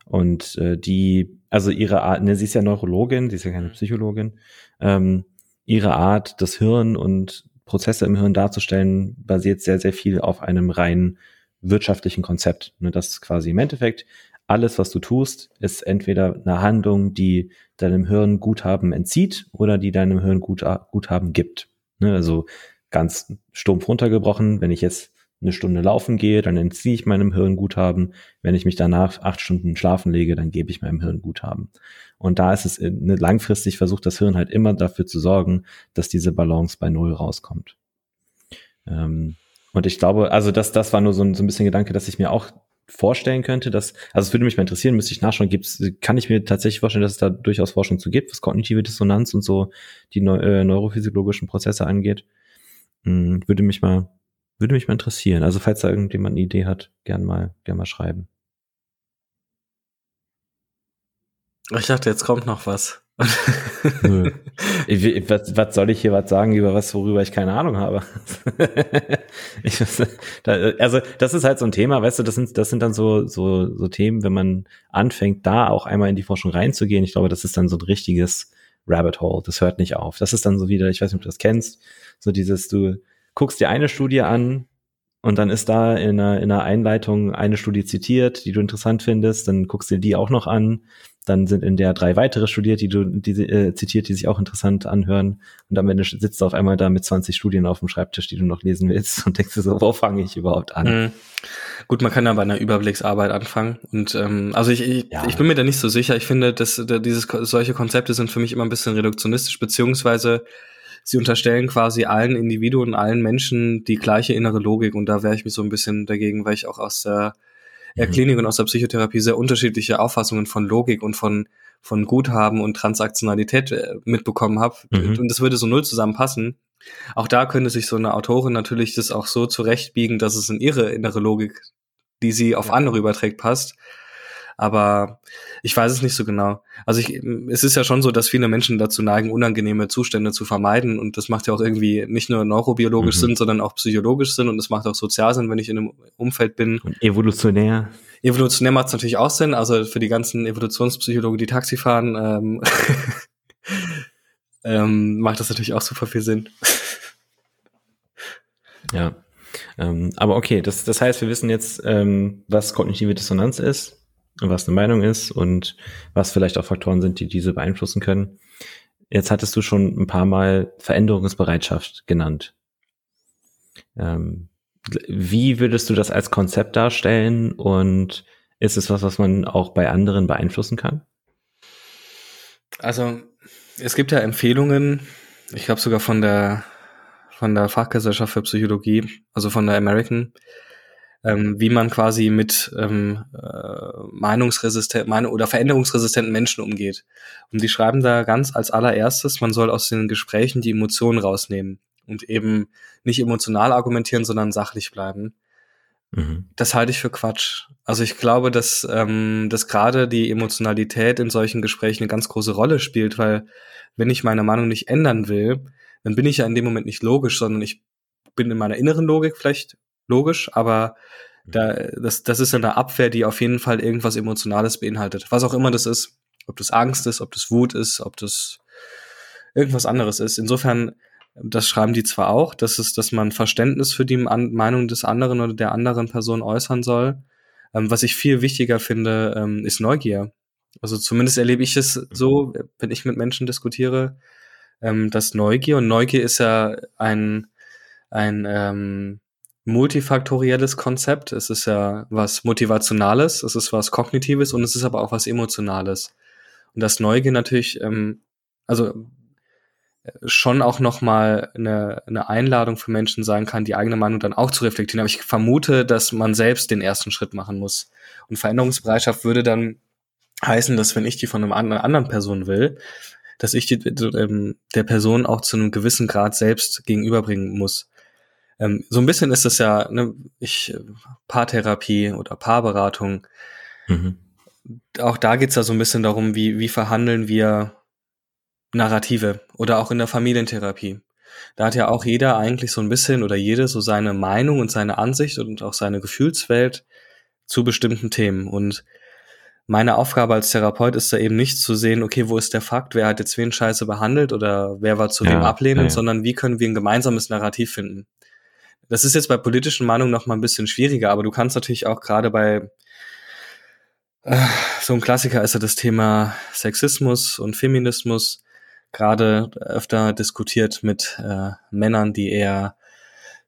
Und äh, die, also ihre Art, ne, sie ist ja Neurologin, sie ist ja keine mhm. Psychologin, ähm, ihre Art, das Hirn und Prozesse im Hirn darzustellen, basiert sehr, sehr viel auf einem rein wirtschaftlichen Konzept. Ne, das quasi im Endeffekt alles, was du tust, ist entweder eine Handlung, die deinem Hirn Guthaben entzieht oder die deinem Hirn Guthaben gibt. Ne, also ganz stumpf runtergebrochen, wenn ich jetzt eine Stunde laufen gehe, dann entziehe ich meinem Hirn Guthaben. Wenn ich mich danach acht Stunden schlafen lege, dann gebe ich meinem Hirn Guthaben. Und da ist es ne, langfristig versucht das Hirn halt immer dafür zu sorgen, dass diese Balance bei Null rauskommt. Ähm, und ich glaube, also das, das war nur so ein, so ein bisschen Gedanke, dass ich mir auch vorstellen könnte, dass, also es würde mich mal interessieren, müsste ich nachschauen, gibt's, kann ich mir tatsächlich vorstellen, dass es da durchaus Forschung zu gibt, was kognitive Dissonanz und so die neu, äh, neurophysiologischen Prozesse angeht. Hm, würde mich mal, würde mich mal interessieren. Also falls da irgendjemand eine Idee hat, gern mal, gern mal schreiben. Ich dachte, jetzt kommt noch was. ich, was, was soll ich hier was sagen über was, worüber ich keine Ahnung habe? ich, da, also das ist halt so ein Thema, weißt du, das sind, das sind dann so, so, so Themen, wenn man anfängt, da auch einmal in die Forschung reinzugehen. Ich glaube, das ist dann so ein richtiges Rabbit Hole. Das hört nicht auf. Das ist dann so wieder, ich weiß nicht, ob du das kennst, so dieses, du guckst dir eine Studie an, und dann ist da in einer, in einer Einleitung eine Studie zitiert, die du interessant findest, dann guckst du dir die auch noch an, dann sind in der drei weitere studiert, die du die, äh, zitiert, die sich auch interessant anhören. Und am Ende sitzt du auf einmal da mit 20 Studien auf dem Schreibtisch, die du noch lesen willst und denkst dir so, wo fange ich überhaupt an? Mhm. Gut, man kann ja bei einer Überblicksarbeit anfangen. Und ähm, also ich, ich, ja. ich bin mir da nicht so sicher. Ich finde, dass da, dieses solche Konzepte sind für mich immer ein bisschen reduktionistisch, beziehungsweise sie unterstellen quasi allen Individuen, allen Menschen die gleiche innere Logik. Und da wäre ich mich so ein bisschen dagegen, weil ich auch aus der der mhm. Klinik und aus der Psychotherapie sehr unterschiedliche Auffassungen von Logik und von von Guthaben und Transaktionalität äh, mitbekommen habe. Mhm. Und das würde so null zusammenpassen. Auch da könnte sich so eine Autorin natürlich das auch so zurechtbiegen, dass es in ihre innere Logik, die sie auf andere überträgt, passt. Aber ich weiß es nicht so genau. Also ich, es ist ja schon so, dass viele Menschen dazu neigen, unangenehme Zustände zu vermeiden. Und das macht ja auch irgendwie nicht nur neurobiologisch mhm. Sinn, sondern auch psychologisch Sinn. Und es macht auch sozial Sinn, wenn ich in einem Umfeld bin. Und evolutionär. Evolutionär macht es natürlich auch Sinn. Also für die ganzen Evolutionspsychologen, die Taxi fahren, ähm, ähm, macht das natürlich auch super viel Sinn. Ja. Ähm, aber okay, das, das heißt, wir wissen jetzt, ähm, was kognitive Dissonanz ist was eine Meinung ist und was vielleicht auch Faktoren sind, die diese beeinflussen können. Jetzt hattest du schon ein paar Mal Veränderungsbereitschaft genannt. Ähm, wie würdest du das als Konzept darstellen und ist es was, was man auch bei anderen beeinflussen kann? Also es gibt ja Empfehlungen, ich glaube sogar von der von der Fachgesellschaft für Psychologie, also von der American, ähm, wie man quasi mit ähm, äh, meinungsresistent mein oder veränderungsresistenten Menschen umgeht. Und die schreiben da ganz als allererstes, man soll aus den Gesprächen die Emotionen rausnehmen und eben nicht emotional argumentieren, sondern sachlich bleiben. Mhm. Das halte ich für Quatsch. Also ich glaube, dass, ähm, dass gerade die Emotionalität in solchen Gesprächen eine ganz große Rolle spielt, weil wenn ich meine Meinung nicht ändern will, dann bin ich ja in dem Moment nicht logisch, sondern ich bin in meiner inneren Logik vielleicht logisch, aber da, das, das ist eine Abwehr, die auf jeden Fall irgendwas Emotionales beinhaltet. Was auch immer das ist. Ob das Angst ist, ob das Wut ist, ob das irgendwas anderes ist. Insofern, das schreiben die zwar auch, dass es, dass man Verständnis für die Meinung des anderen oder der anderen Person äußern soll. Ähm, was ich viel wichtiger finde, ähm, ist Neugier. Also zumindest erlebe ich es so, wenn ich mit Menschen diskutiere, ähm, dass Neugier und Neugier ist ja ein ein ähm, multifaktorielles Konzept. Es ist ja was Motivationales, es ist was Kognitives und es ist aber auch was Emotionales. Und das Neugier natürlich, ähm, also schon auch nochmal eine, eine Einladung für Menschen sein kann, die eigene Meinung dann auch zu reflektieren. Aber ich vermute, dass man selbst den ersten Schritt machen muss. Und Veränderungsbereitschaft würde dann heißen, dass wenn ich die von einer anderen Person will, dass ich die, ähm, der Person auch zu einem gewissen Grad selbst gegenüberbringen muss. Ähm, so ein bisschen ist es ja, ne, ich, Paartherapie oder Paarberatung. Mhm. Auch da geht's ja so ein bisschen darum, wie, wie verhandeln wir Narrative oder auch in der Familientherapie. Da hat ja auch jeder eigentlich so ein bisschen oder jede so seine Meinung und seine Ansicht und auch seine Gefühlswelt zu bestimmten Themen. Und meine Aufgabe als Therapeut ist da eben nicht zu sehen, okay, wo ist der Fakt, wer hat jetzt wen scheiße behandelt oder wer war zu ja, wem ablehnend, ja, ja. sondern wie können wir ein gemeinsames Narrativ finden. Das ist jetzt bei politischen Meinungen noch mal ein bisschen schwieriger, aber du kannst natürlich auch gerade bei äh, so ein Klassiker ist ja das Thema Sexismus und Feminismus gerade öfter diskutiert mit äh, Männern, die eher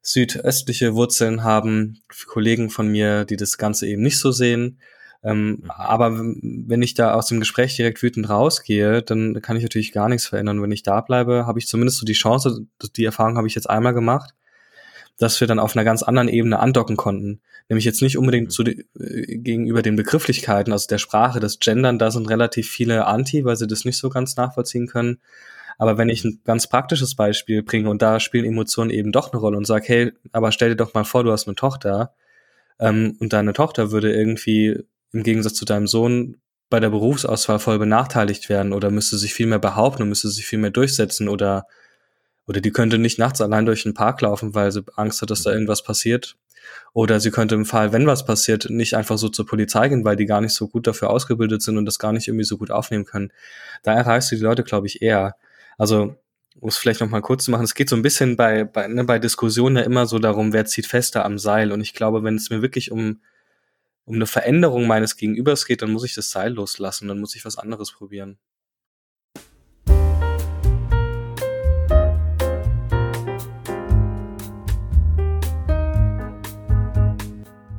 südöstliche Wurzeln haben, Kollegen von mir, die das Ganze eben nicht so sehen. Ähm, mhm. aber wenn ich da aus dem Gespräch direkt wütend rausgehe, dann kann ich natürlich gar nichts verändern. Wenn ich da bleibe, habe ich zumindest so die Chance, die Erfahrung habe ich jetzt einmal gemacht, dass wir dann auf einer ganz anderen Ebene andocken konnten. Nämlich jetzt nicht unbedingt mhm. zu de, äh, gegenüber den Begrifflichkeiten, also der Sprache, das Gendern, da sind relativ viele Anti, weil sie das nicht so ganz nachvollziehen können. Aber wenn ich ein ganz praktisches Beispiel bringe und da spielen Emotionen eben doch eine Rolle und sage, hey, aber stell dir doch mal vor, du hast eine Tochter ähm, und deine Tochter würde irgendwie im Gegensatz zu deinem Sohn bei der Berufsauswahl voll benachteiligt werden oder müsste sich viel mehr behaupten und müsste sich viel mehr durchsetzen oder oder die könnte nicht nachts allein durch den Park laufen, weil sie Angst hat, dass da mhm. irgendwas passiert. Oder sie könnte im Fall, wenn was passiert, nicht einfach so zur Polizei gehen, weil die gar nicht so gut dafür ausgebildet sind und das gar nicht irgendwie so gut aufnehmen können. Da erreichst du die Leute, glaube ich, eher. Also, um es vielleicht noch mal kurz zu machen, es geht so ein bisschen bei, bei, ne, bei Diskussionen ja immer so darum, wer zieht fester am Seil. Und ich glaube, wenn es mir wirklich um, um eine Veränderung meines Gegenübers geht, dann muss ich das Seil loslassen, dann muss ich was anderes probieren.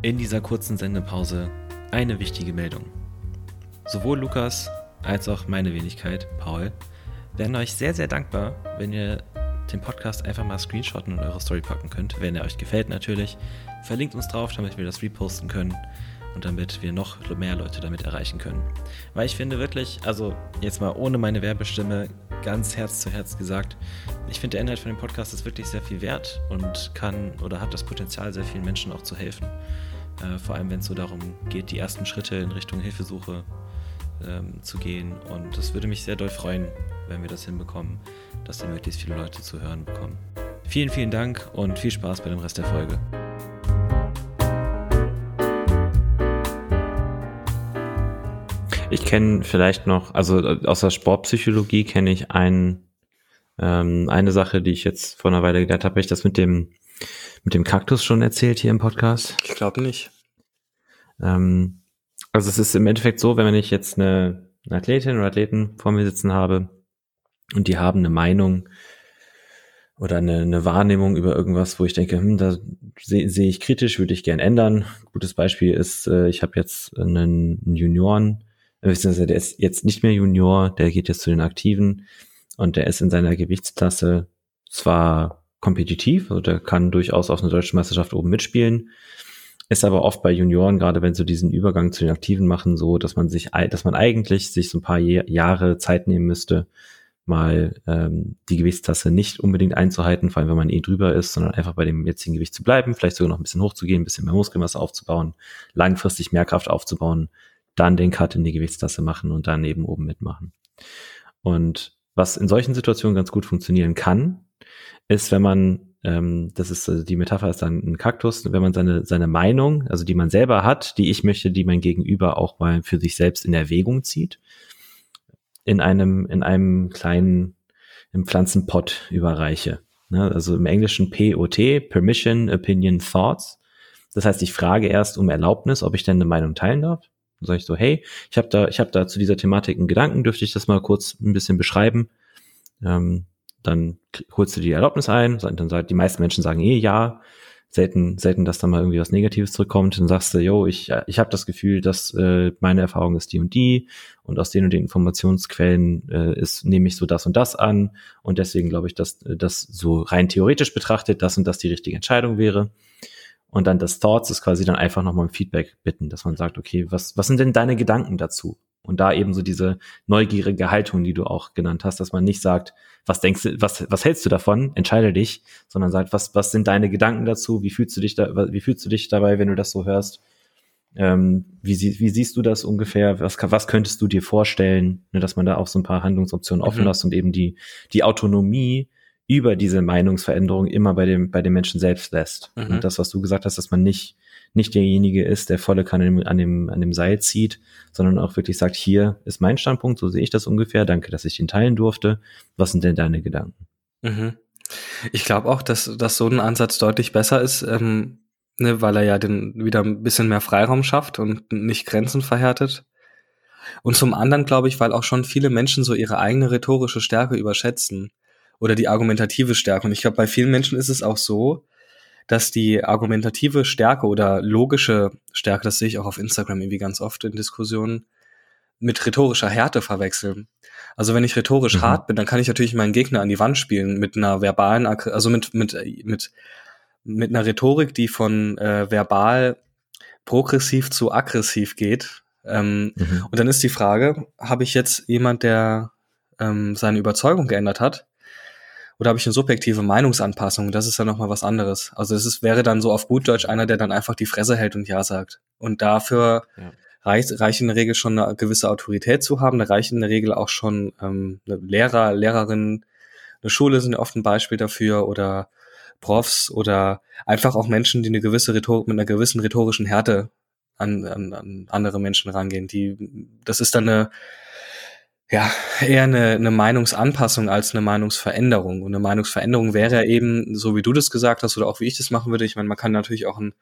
In dieser kurzen Sendepause eine wichtige Meldung. Sowohl Lukas als auch meine Wenigkeit, Paul, wären euch sehr, sehr dankbar, wenn ihr den Podcast einfach mal screenshotten und eure Story packen könnt, wenn er euch gefällt natürlich. Verlinkt uns drauf, damit wir das reposten können und damit wir noch mehr Leute damit erreichen können. Weil ich finde wirklich, also jetzt mal ohne meine Werbestimme, ganz Herz zu Herz gesagt, ich finde der Inhalt von dem Podcast ist wirklich sehr viel wert und kann oder hat das Potenzial, sehr vielen Menschen auch zu helfen. Äh, vor allem, wenn es so darum geht, die ersten Schritte in Richtung Hilfesuche ähm, zu gehen. Und das würde mich sehr doll freuen, wenn wir das hinbekommen, dass da möglichst viele Leute zu hören bekommen. Vielen, vielen Dank und viel Spaß bei dem Rest der Folge. Ich kenne vielleicht noch, also äh, aus der Sportpsychologie kenne ich ein, ähm, eine Sache, die ich jetzt vor einer Weile gelernt habe, ich das mit dem mit dem Kaktus schon erzählt hier im Podcast? Ich glaube nicht. Ähm, also es ist im Endeffekt so, wenn ich jetzt eine, eine Athletin oder Athleten vor mir sitzen habe und die haben eine Meinung oder eine, eine Wahrnehmung über irgendwas, wo ich denke, hm, da sehe seh ich kritisch, würde ich gern ändern. Gutes Beispiel ist, äh, ich habe jetzt einen, einen Junioren, äh, der ist jetzt nicht mehr Junior, der geht jetzt zu den Aktiven und der ist in seiner Gewichtsklasse zwar kompetitiv, also der kann durchaus auf einer deutschen Meisterschaft oben mitspielen. Ist aber oft bei Junioren, gerade wenn sie diesen Übergang zu den Aktiven machen, so, dass man sich, dass man eigentlich sich so ein paar Jahre Zeit nehmen müsste, mal ähm, die Gewichtstasse nicht unbedingt einzuhalten, vor allem wenn man eh drüber ist, sondern einfach bei dem jetzigen Gewicht zu bleiben, vielleicht sogar noch ein bisschen hochzugehen, ein bisschen mehr Muskelmasse aufzubauen, langfristig mehr Kraft aufzubauen, dann den Cut in die Gewichtstasse machen und dann eben oben mitmachen. Und was in solchen Situationen ganz gut funktionieren kann, ist, wenn man, ähm, das ist also die Metapher ist dann ein Kaktus, wenn man seine, seine Meinung, also die man selber hat, die ich möchte, die mein Gegenüber auch mal für sich selbst in Erwägung zieht, in einem, in einem kleinen, im Pflanzenpott überreiche. Ne? Also im Englischen POT, Permission, Opinion, Thoughts. Das heißt, ich frage erst um Erlaubnis, ob ich denn eine Meinung teilen darf. Dann sage ich so, hey, ich habe da, ich habe da zu dieser Thematik einen Gedanken, dürfte ich das mal kurz ein bisschen beschreiben? Ähm, dann holst du die Erlaubnis ein, dann sagt die meisten Menschen sagen eh ja, selten, selten, dass da mal irgendwie was Negatives zurückkommt. Dann sagst du, yo, ich, ich habe das Gefühl, dass äh, meine Erfahrung ist die und die und aus den und den Informationsquellen äh, ist, nehme ich so das und das an und deswegen glaube ich, dass das so rein theoretisch betrachtet das und das die richtige Entscheidung wäre. Und dann das Thoughts ist quasi dann einfach nochmal ein Feedback bitten, dass man sagt, okay, was, was sind denn deine Gedanken dazu? Und da eben so diese neugierige Haltung, die du auch genannt hast, dass man nicht sagt, was denkst du, was, was hältst du davon? Entscheide dich, sondern sagt, was, was sind deine Gedanken dazu? Wie fühlst du dich da, wie fühlst du dich dabei, wenn du das so hörst? Ähm, wie, wie siehst du das ungefähr? Was, was könntest du dir vorstellen, ne, dass man da auch so ein paar Handlungsoptionen offen mhm. lässt und eben die, die Autonomie über diese Meinungsveränderung immer bei dem, bei dem Menschen selbst lässt. Mhm. Und das, was du gesagt hast, dass man nicht nicht derjenige ist, der volle Kanne an dem, an dem Seil zieht, sondern auch wirklich sagt, hier ist mein Standpunkt, so sehe ich das ungefähr, danke, dass ich ihn teilen durfte. Was sind denn deine Gedanken? Mhm. Ich glaube auch, dass, dass so ein Ansatz deutlich besser ist, ähm, ne, weil er ja den, wieder ein bisschen mehr Freiraum schafft und nicht Grenzen verhärtet. Und zum anderen glaube ich, weil auch schon viele Menschen so ihre eigene rhetorische Stärke überschätzen oder die argumentative Stärke. Und ich glaube, bei vielen Menschen ist es auch so, dass die argumentative Stärke oder logische Stärke, das sehe ich auch auf Instagram irgendwie ganz oft in Diskussionen, mit rhetorischer Härte verwechseln. Also wenn ich rhetorisch mhm. hart bin, dann kann ich natürlich meinen Gegner an die Wand spielen mit einer verbalen, also mit mit mit mit einer Rhetorik, die von äh, verbal progressiv zu aggressiv geht. Ähm, mhm. Und dann ist die Frage, habe ich jetzt jemand, der ähm, seine Überzeugung geändert hat, oder habe ich eine subjektive Meinungsanpassung? Das ist ja nochmal was anderes. Also es ist, wäre dann so auf gut Deutsch einer, der dann einfach die Fresse hält und Ja sagt. Und dafür ja. reicht, reicht in der Regel schon eine gewisse Autorität zu haben. Da reicht in der Regel auch schon ähm, eine Lehrer, Lehrerin, eine Schule sind oft ein Beispiel dafür oder Profs oder einfach auch Menschen, die eine gewisse Rhetorik, mit einer gewissen rhetorischen Härte an, an, an andere Menschen rangehen. Die, das ist dann eine ja, eher eine, eine Meinungsanpassung als eine Meinungsveränderung. Und eine Meinungsveränderung wäre eben, so wie du das gesagt hast oder auch wie ich das machen würde, ich meine, man kann natürlich auch ein,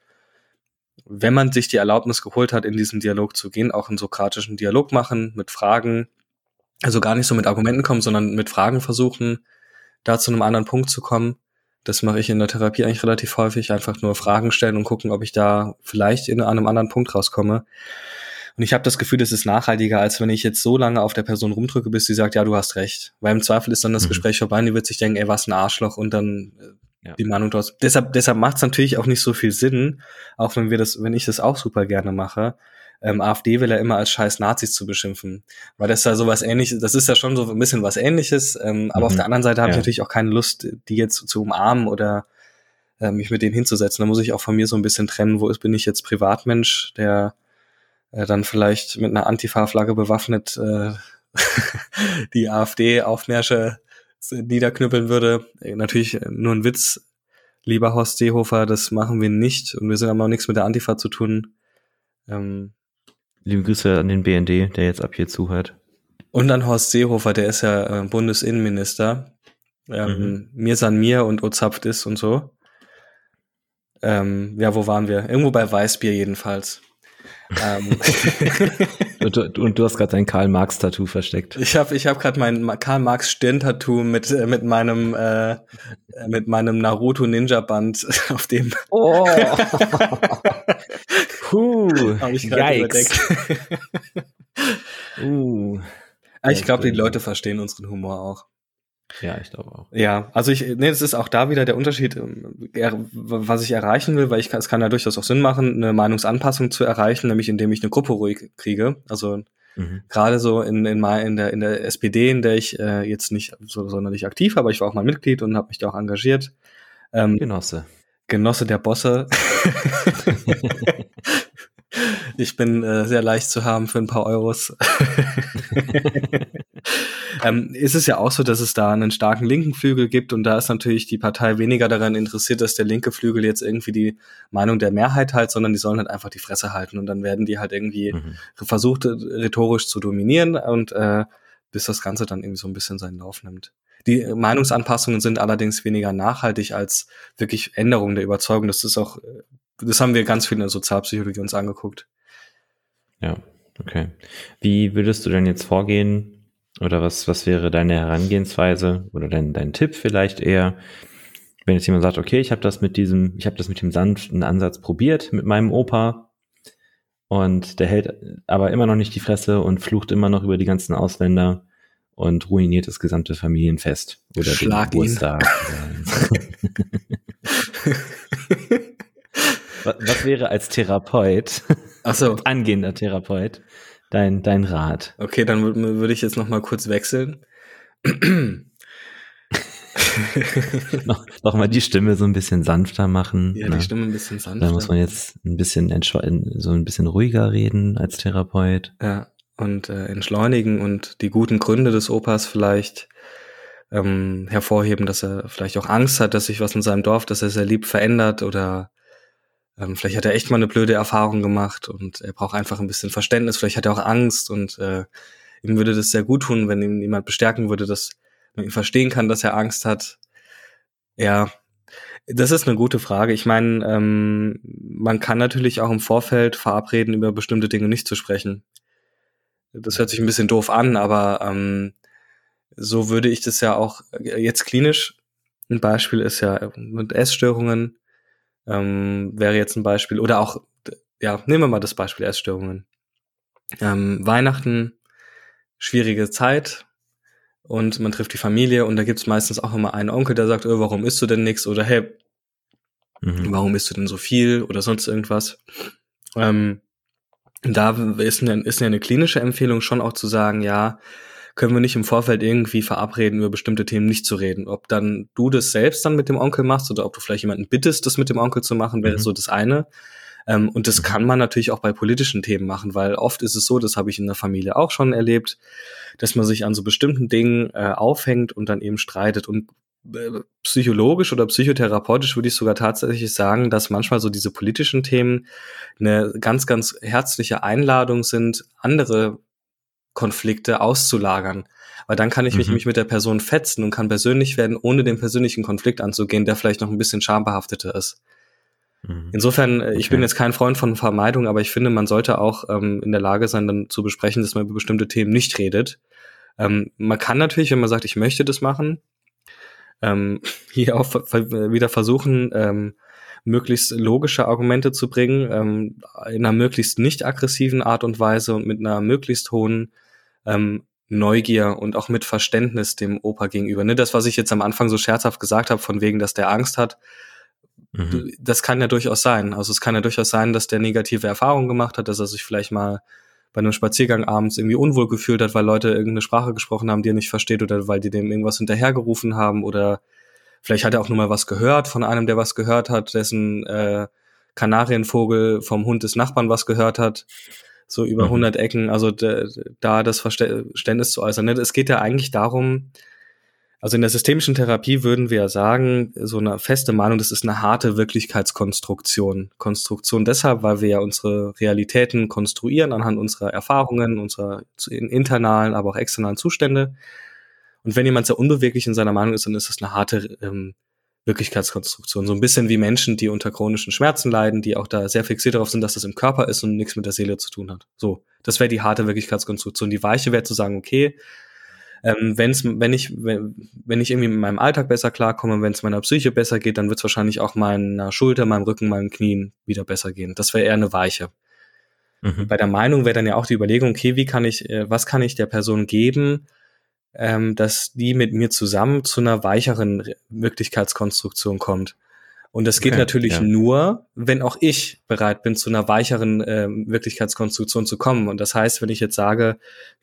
wenn man sich die Erlaubnis geholt hat, in diesen Dialog zu gehen, auch einen sokratischen Dialog machen mit Fragen, also gar nicht so mit Argumenten kommen, sondern mit Fragen versuchen, da zu einem anderen Punkt zu kommen. Das mache ich in der Therapie eigentlich relativ häufig, einfach nur Fragen stellen und gucken, ob ich da vielleicht in einem anderen Punkt rauskomme. Und ich habe das Gefühl, das ist nachhaltiger, als wenn ich jetzt so lange auf der Person rumdrücke, bis sie sagt, ja, du hast recht. Weil im Zweifel ist dann das mhm. Gespräch vorbei und die wird sich denken, ey, was ein Arschloch und dann äh, ja. die Meinung draus. Deshalb, deshalb macht es natürlich auch nicht so viel Sinn, auch wenn wir das, wenn ich das auch super gerne mache, ähm, AfD will ja immer als scheiß Nazis zu beschimpfen. Weil das ja sowas ähnliches, das ist ja schon so ein bisschen was ähnliches, ähm, aber mhm. auf der anderen Seite habe ja. ich natürlich auch keine Lust, die jetzt zu, zu umarmen oder äh, mich mit denen hinzusetzen. Da muss ich auch von mir so ein bisschen trennen, wo ist, bin ich jetzt Privatmensch, der äh, dann vielleicht mit einer Antifa-Flagge bewaffnet äh, die AfD-Aufmärsche niederknüppeln würde. Äh, natürlich nur ein Witz, lieber Horst Seehofer, das machen wir nicht und wir sind aber auch nichts mit der Antifa zu tun. Ähm, Liebe Grüße an den BND, der jetzt ab hier zuhört. Und an Horst Seehofer, der ist ja äh, Bundesinnenminister. Ähm, mhm. Mir san mir und Ozapft ist und so. Ähm, ja, wo waren wir? Irgendwo bei Weißbier jedenfalls. und, du, und, du, hast gerade dein Karl Marx Tattoo versteckt. Ich habe ich hab gerade mein Karl Marx Stirn Tattoo mit äh, mit meinem äh, mit meinem Naruto Ninja Band auf dem. Oh. Puh. Hab ich überdeckt. uh. Ich glaube, die Leute verstehen unseren Humor auch. Ja, ich glaube auch. Ja, also ich, nee, es ist auch da wieder der Unterschied, ähm, was ich erreichen will, weil ich kann, es kann ja durchaus auch Sinn machen, eine Meinungsanpassung zu erreichen, nämlich indem ich eine Gruppe ruhig kriege. Also mhm. gerade so in, in, in, der, in der SPD, in der ich äh, jetzt nicht so sonderlich aktiv, aber ich war auch mal Mitglied und habe mich da auch engagiert. Ähm, Genosse. Genosse der Bosse. ich bin äh, sehr leicht zu haben für ein paar Euros. ähm, ist es ja auch so, dass es da einen starken linken Flügel gibt und da ist natürlich die Partei weniger daran interessiert, dass der linke Flügel jetzt irgendwie die Meinung der Mehrheit halt, sondern die sollen halt einfach die Fresse halten und dann werden die halt irgendwie mhm. versucht, rhetorisch zu dominieren und äh, bis das Ganze dann irgendwie so ein bisschen seinen Lauf nimmt. Die Meinungsanpassungen sind allerdings weniger nachhaltig als wirklich Änderungen der Überzeugung. Das ist auch, das haben wir ganz viel in der Sozialpsychologie uns angeguckt. Ja, okay. Wie würdest du denn jetzt vorgehen? Oder was, was wäre deine Herangehensweise oder dein, dein Tipp vielleicht eher? Wenn jetzt jemand sagt, okay, ich habe das mit diesem, ich habe das mit dem sanften Ansatz probiert mit meinem Opa und der hält aber immer noch nicht die Fresse und flucht immer noch über die ganzen Ausländer und ruiniert das gesamte Familienfest oder Schlag den Geburtstag. was, wäre als Therapeut, so. angehender Therapeut, dein, dein Rat? Okay, dann würde ich jetzt noch mal kurz wechseln. noch, noch mal die Stimme so ein bisschen sanfter machen. Ja, ne? die Stimme ein bisschen sanfter. Da muss man jetzt ein bisschen so ein bisschen ruhiger reden als Therapeut. Ja und äh, entschleunigen und die guten Gründe des Opas vielleicht ähm, hervorheben, dass er vielleicht auch Angst hat, dass sich was in seinem Dorf, dass er sehr lieb verändert oder ähm, vielleicht hat er echt mal eine blöde Erfahrung gemacht und er braucht einfach ein bisschen Verständnis, vielleicht hat er auch Angst und äh, ihm würde das sehr gut tun, wenn ihm jemand bestärken würde, dass man ihn verstehen kann, dass er Angst hat. Ja, das ist eine gute Frage. Ich meine, ähm, man kann natürlich auch im Vorfeld verabreden, über bestimmte Dinge nicht zu sprechen. Das hört sich ein bisschen doof an, aber ähm, so würde ich das ja auch jetzt klinisch. Ein Beispiel ist ja mit Essstörungen ähm, wäre jetzt ein Beispiel oder auch ja nehmen wir mal das Beispiel Essstörungen. Ähm, Weihnachten schwierige Zeit und man trifft die Familie und da gibt's meistens auch immer einen Onkel, der sagt, oh, warum isst du denn nichts oder hey, mhm. warum isst du denn so viel oder sonst irgendwas. Ähm, da ist eine, ist eine klinische Empfehlung schon auch zu sagen, ja, können wir nicht im Vorfeld irgendwie verabreden, über bestimmte Themen nicht zu reden. Ob dann du das selbst dann mit dem Onkel machst oder ob du vielleicht jemanden bittest, das mit dem Onkel zu machen, wäre mhm. so das eine. Ähm, und das mhm. kann man natürlich auch bei politischen Themen machen, weil oft ist es so, das habe ich in der Familie auch schon erlebt, dass man sich an so bestimmten Dingen äh, aufhängt und dann eben streitet. Und psychologisch oder psychotherapeutisch würde ich sogar tatsächlich sagen, dass manchmal so diese politischen Themen eine ganz, ganz herzliche Einladung sind, andere Konflikte auszulagern. Weil dann kann ich mich, mhm. mit der Person fetzen und kann persönlich werden, ohne den persönlichen Konflikt anzugehen, der vielleicht noch ein bisschen schambehafteter ist. Mhm. Insofern, okay. Äh, ich bin jetzt kein Freund von Vermeidung, aber ich finde, man sollte auch ähm, in der Lage sein, dann zu besprechen, dass man über bestimmte Themen nicht redet. Ähm, man kann natürlich, wenn man sagt, ich möchte das machen, ähm, hier auch wieder versuchen, ähm, möglichst logische Argumente zu bringen, ähm, in einer möglichst nicht aggressiven Art und Weise und mit einer möglichst hohen ähm, Neugier und auch mit Verständnis dem Opa gegenüber. Ne? Das, was ich jetzt am Anfang so scherzhaft gesagt habe, von wegen, dass der Angst hat, mhm. das kann ja durchaus sein. Also es kann ja durchaus sein, dass der negative Erfahrungen gemacht hat, dass er sich vielleicht mal bei einem Spaziergang abends irgendwie unwohl gefühlt hat, weil Leute irgendeine Sprache gesprochen haben, die er nicht versteht oder weil die dem irgendwas hinterhergerufen haben oder vielleicht hat er auch nur mal was gehört von einem, der was gehört hat, dessen äh, Kanarienvogel vom Hund des Nachbarn was gehört hat, so über mhm. 100 Ecken, also da das Verständnis zu äußern. Ne? Es geht ja eigentlich darum, also in der systemischen Therapie würden wir sagen, so eine feste Meinung, das ist eine harte Wirklichkeitskonstruktion. Konstruktion deshalb, weil wir ja unsere Realitäten konstruieren anhand unserer Erfahrungen, unserer internalen, aber auch externalen Zustände. Und wenn jemand sehr unbeweglich in seiner Meinung ist, dann ist das eine harte ähm, Wirklichkeitskonstruktion. So ein bisschen wie Menschen, die unter chronischen Schmerzen leiden, die auch da sehr fixiert darauf sind, dass das im Körper ist und nichts mit der Seele zu tun hat. So, das wäre die harte Wirklichkeitskonstruktion. Die weiche wäre zu sagen, okay, ähm, wenn's, wenn ich, wenn, wenn ich irgendwie mit meinem Alltag besser klarkomme, wenn es meiner Psyche besser geht, dann wird es wahrscheinlich auch meiner Schulter, meinem Rücken, meinen Knien wieder besser gehen. Das wäre eher eine Weiche. Mhm. Bei der Meinung wäre dann ja auch die Überlegung, okay, wie kann ich, äh, was kann ich der Person geben, ähm, dass die mit mir zusammen zu einer weicheren Wirklichkeitskonstruktion kommt. Und das geht okay, natürlich ja. nur, wenn auch ich bereit bin, zu einer weicheren äh, Wirklichkeitskonstruktion zu kommen. Und das heißt, wenn ich jetzt sage,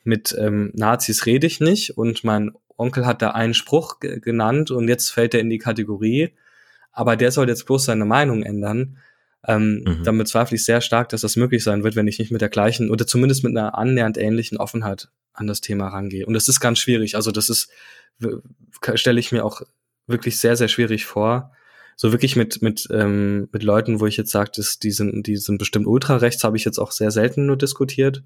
mit ähm, Nazis rede ich nicht und mein Onkel hat da einen Spruch genannt und jetzt fällt er in die Kategorie, aber der soll jetzt bloß seine Meinung ändern, Ähm, mhm. Damit zweifle ich sehr stark, dass das möglich sein wird, wenn ich nicht mit der gleichen oder zumindest mit einer annähernd ähnlichen Offenheit an das Thema rangehe. Und das ist ganz schwierig. Also das ist, stelle ich mir auch wirklich sehr, sehr schwierig vor. So wirklich mit, mit, ähm, mit Leuten, wo ich jetzt sage, die sind, die sind bestimmt ultrarechts, habe ich jetzt auch sehr selten nur diskutiert.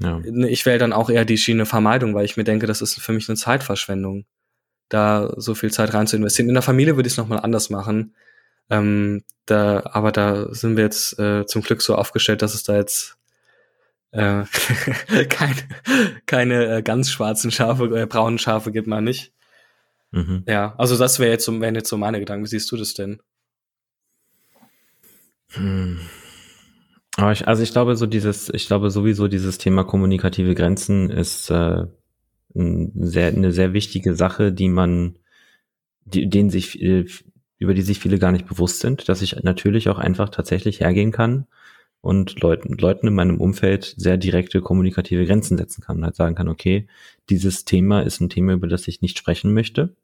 Ja. Ich wähle dann auch eher die Schiene Vermeidung, weil ich mir denke, das ist für mich eine Zeitverschwendung, da so viel Zeit rein zu investieren. In der Familie würde ich es nochmal anders machen. Ähm, da, aber da sind wir jetzt äh, zum Glück so aufgestellt, dass es da jetzt äh, keine, keine äh, ganz schwarzen Schafe, äh, braunen Schafe gibt man nicht. Mhm. Ja, also das wäre jetzt so, wären jetzt so meine Gedanken. Wie siehst du das denn? Hm. Aber ich, also ich glaube, so dieses, ich glaube sowieso dieses Thema kommunikative Grenzen ist äh, ein sehr, eine sehr wichtige Sache, die man, die, denen sich, über die sich viele gar nicht bewusst sind, dass ich natürlich auch einfach tatsächlich hergehen kann und Leuten, Leuten in meinem Umfeld sehr direkte kommunikative Grenzen setzen kann und halt sagen kann, okay, dieses Thema ist ein Thema, über das ich nicht sprechen möchte.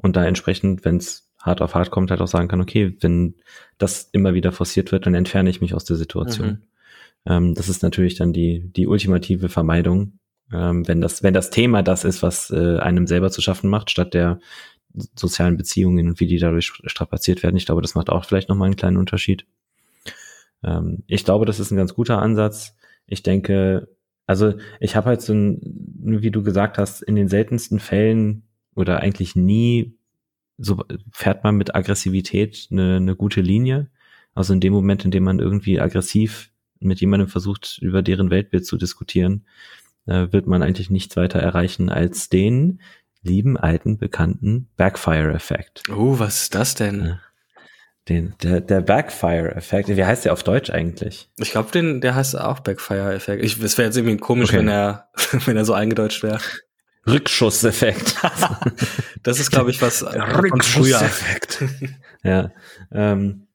Und da entsprechend, wenn es hart auf hart kommt, halt auch sagen kann, okay, wenn das immer wieder forciert wird, dann entferne ich mich aus der Situation. Mhm. Ähm, das ist natürlich dann die, die ultimative Vermeidung, ähm, wenn das, wenn das Thema das ist, was äh, einem selber zu schaffen macht, statt der sozialen Beziehungen und wie die dadurch strapaziert werden. Ich glaube, das macht auch vielleicht nochmal einen kleinen Unterschied. Ähm, ich glaube, das ist ein ganz guter Ansatz. Ich denke, also ich habe halt so ein, wie du gesagt hast, in den seltensten Fällen oder eigentlich nie so fährt man mit Aggressivität eine, eine gute Linie. Also in dem Moment, in dem man irgendwie aggressiv mit jemandem versucht, über deren Weltbild zu diskutieren, äh, wird man eigentlich nichts weiter erreichen als den lieben alten bekannten Backfire-Effekt. Oh, was ist das denn? Den, der, der Backfire-Effekt. Wie heißt der auf Deutsch eigentlich? Ich glaube, den, der heißt auch Backfire-Effekt. es wäre jetzt irgendwie komisch, okay. wenn er, wenn er so eingedeutscht wäre. Rückschusseffekt. das ist, glaube ich, was Rückschusseffekt. ja. Ähm,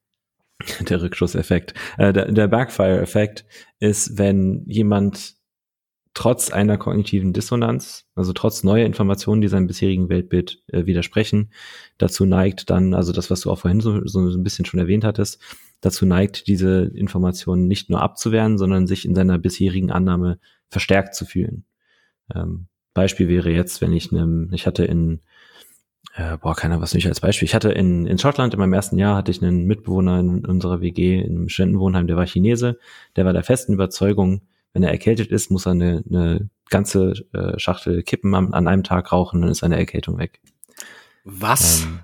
der Rückschusseffekt. Äh, der, der Backfire-Effekt ist, wenn jemand trotz einer kognitiven Dissonanz, also trotz neuer Informationen, die seinem bisherigen Weltbild äh, widersprechen, dazu neigt dann, also das, was du auch vorhin so, so ein bisschen schon erwähnt hattest, dazu neigt, diese Informationen nicht nur abzuwehren, sondern sich in seiner bisherigen Annahme verstärkt zu fühlen. Ähm, Beispiel wäre jetzt, wenn ich einem, ich hatte in, äh, boah, keiner was nicht als Beispiel. Ich hatte in, in Schottland in meinem ersten Jahr hatte ich einen Mitbewohner in unserer WG in einem Studentenwohnheim, der war Chinese, der war der festen Überzeugung, wenn er erkältet ist, muss er eine, eine ganze äh, Schachtel Kippen an, an, einem Tag rauchen, dann ist seine Erkältung weg. Was? Ähm,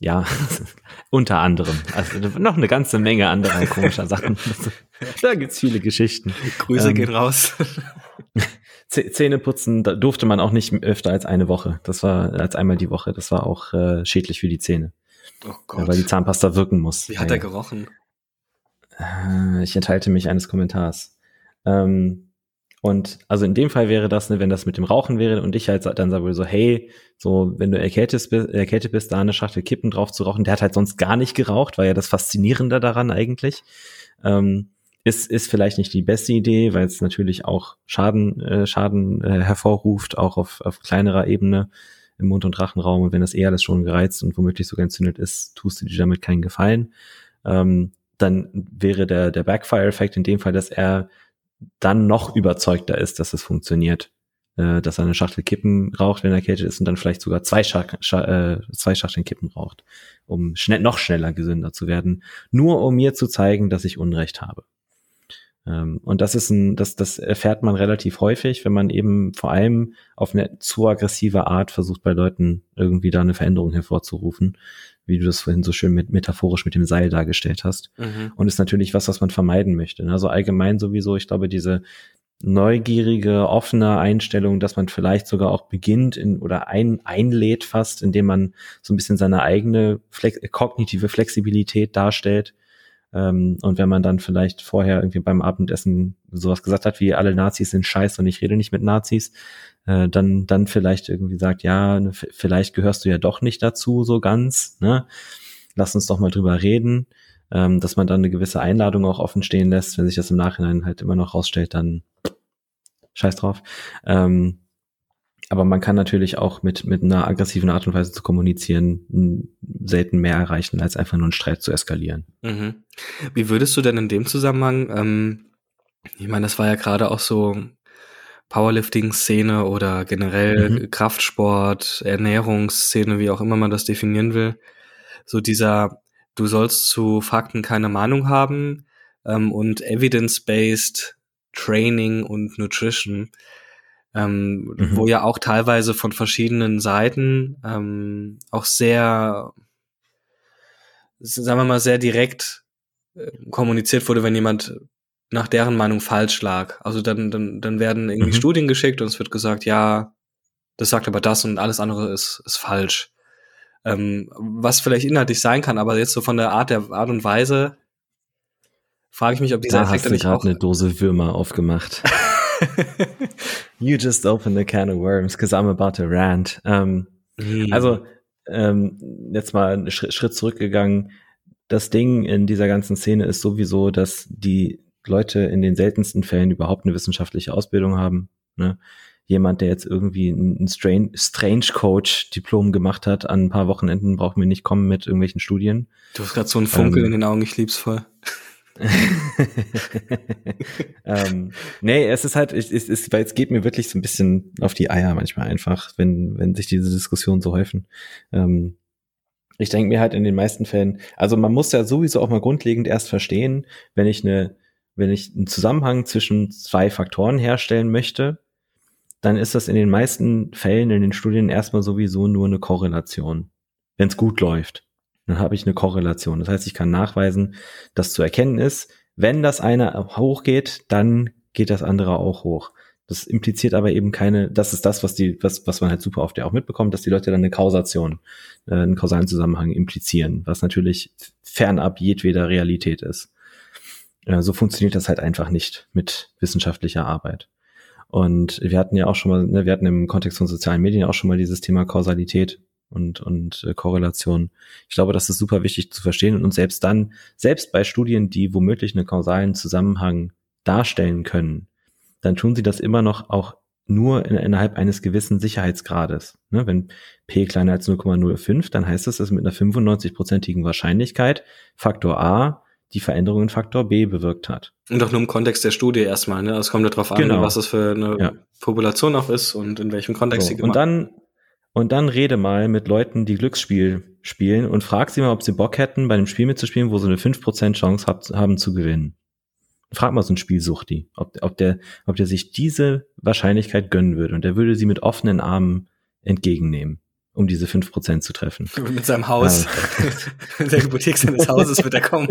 ja, unter anderem. Also noch eine ganze Menge anderer komischer Sachen. da gibt's viele Geschichten. Grüße ähm, gehen raus. Zähne putzen da durfte man auch nicht öfter als eine Woche. Das war als einmal die Woche. Das war auch äh, schädlich für die Zähne. Oh Gott. Weil die Zahnpasta wirken muss. Wie hat er gerochen? Äh, ich enthalte mich eines Kommentars. Ähm, und also in dem Fall wäre das, ne, wenn das mit dem Rauchen wäre und ich halt dann sage so, hey, so wenn du erkältet bist, erkältet bist, da eine Schachtel Kippen drauf zu rauchen, der hat halt sonst gar nicht geraucht, war ja das Faszinierende daran eigentlich. Ähm, ist, ist vielleicht nicht die beste Idee, weil es natürlich auch Schaden, äh, Schaden äh, hervorruft, auch auf, auf kleinerer Ebene im Mund- und Rachenraum. Und wenn das eh alles schon gereizt und womöglich sogar entzündet ist, tust du dir damit keinen Gefallen. Ähm, dann wäre der, der Backfire-Effekt in dem Fall, dass er dann noch überzeugter ist, dass es funktioniert. Äh, dass er eine Schachtel Kippen raucht, wenn er erkältet ist und dann vielleicht sogar zwei, Schach, Scha äh, zwei Schachteln Kippen raucht, um schnell, noch schneller gesünder zu werden. Nur um mir zu zeigen, dass ich Unrecht habe. Ähm, und das ist ein, das, das erfährt man relativ häufig, wenn man eben vor allem auf eine zu aggressive Art versucht, bei Leuten irgendwie da eine Veränderung hervorzurufen, wie du das vorhin so schön mit, metaphorisch mit dem Seil dargestellt hast. Mhm. Und ist natürlich was, was man vermeiden möchte. Also allgemein sowieso, ich glaube, diese neugierige, offene Einstellung, dass man vielleicht sogar auch beginnt in, oder ein, einlädt fast, indem man so ein bisschen seine eigene Flex kognitive Flexibilität darstellt ähm, und wenn man dann vielleicht vorher irgendwie beim Abendessen sowas gesagt hat, wie alle Nazis sind scheiße und ich rede nicht mit Nazis, äh, dann, dann vielleicht irgendwie sagt, ja, ne, vielleicht gehörst du ja doch nicht dazu so ganz, ne? Lass uns doch mal drüber reden, ähm, dass man dann eine gewisse Einladung auch offen stehen lässt, wenn sich das im Nachhinein halt immer noch rausstellt, dann scheiß drauf. Ähm, aber man kann natürlich auch mit, mit einer aggressiven Art und Weise zu kommunizieren selten mehr erreichen, als einfach nur einen Streit zu eskalieren. Mhm. Wie würdest du denn in dem Zusammenhang, ähm, ich meine, das war ja gerade auch so Powerlifting-Szene oder generell mhm. Kraftsport, Ernährungsszene, wie auch immer man das definieren will. So dieser, du sollst zu Fakten keine Meinung haben ähm, und evidence-based Training und Nutrition ähm, mhm. wo ja auch teilweise von verschiedenen Seiten ähm, auch sehr, sagen wir mal, sehr direkt äh, kommuniziert wurde, wenn jemand nach deren Meinung falsch lag. Also dann, dann, dann werden irgendwie mhm. Studien geschickt und es wird gesagt, ja, das sagt aber das und alles andere ist, ist falsch. Ähm, was vielleicht inhaltlich sein kann, aber jetzt so von der Art der Art und Weise frage ich mich, ob dieser da Effekt hast du nicht auch eine Dose Würmer aufgemacht. you just opened a can of worms because I'm about to rant. Ähm, mm. Also ähm, jetzt mal einen Schritt, Schritt zurückgegangen. Das Ding in dieser ganzen Szene ist sowieso, dass die Leute in den seltensten Fällen überhaupt eine wissenschaftliche Ausbildung haben. Ne? Jemand, der jetzt irgendwie ein Strange, Coach Diplom gemacht hat, an ein paar Wochenenden braucht mir nicht kommen mit irgendwelchen Studien. Du hast gerade so einen Funkel ähm, in den Augen, ich lieb's voll. ähm, nee, es ist halt, es, es, es, weil es geht mir wirklich so ein bisschen auf die Eier manchmal einfach, wenn, wenn sich diese Diskussionen so häufen. Ähm, ich denke mir halt in den meisten Fällen, also man muss ja sowieso auch mal grundlegend erst verstehen, wenn ich eine, wenn ich einen Zusammenhang zwischen zwei Faktoren herstellen möchte, dann ist das in den meisten Fällen in den Studien erstmal sowieso nur eine Korrelation, wenn es gut läuft dann habe ich eine Korrelation. Das heißt, ich kann nachweisen, dass zu erkennen ist, wenn das eine hochgeht, dann geht das andere auch hoch. Das impliziert aber eben keine, das ist das, was die, was, was man halt super oft ja auch mitbekommt, dass die Leute dann eine Kausation, äh, einen kausalen Zusammenhang implizieren, was natürlich fernab jedweder Realität ist. Äh, so funktioniert das halt einfach nicht mit wissenschaftlicher Arbeit. Und wir hatten ja auch schon mal, ne, wir hatten im Kontext von sozialen Medien auch schon mal dieses Thema Kausalität und, und äh, Korrelation. Ich glaube, das ist super wichtig zu verstehen und selbst dann, selbst bei Studien, die womöglich einen kausalen Zusammenhang darstellen können, dann tun sie das immer noch auch nur in, innerhalb eines gewissen Sicherheitsgrades. Ne, wenn P kleiner als 0,05, dann heißt das, dass mit einer 95-prozentigen Wahrscheinlichkeit Faktor A die Veränderung in Faktor B bewirkt hat. Und auch nur im Kontext der Studie erstmal, ne? Es kommt ja darauf an, genau. was es für eine ja. Population auch ist und in welchem Kontext so, sie gemacht Und dann und dann rede mal mit Leuten, die Glücksspiel spielen und frag sie mal, ob sie Bock hätten, bei einem Spiel mitzuspielen, wo sie eine 5% Chance hab, haben zu gewinnen. Frag mal so ein Spielsuchti, ob, ob, der, ob der sich diese Wahrscheinlichkeit gönnen würde und der würde sie mit offenen Armen entgegennehmen um diese fünf Prozent zu treffen. Mit seinem Haus. Ja. der Hypothek seines Hauses wird er kommen.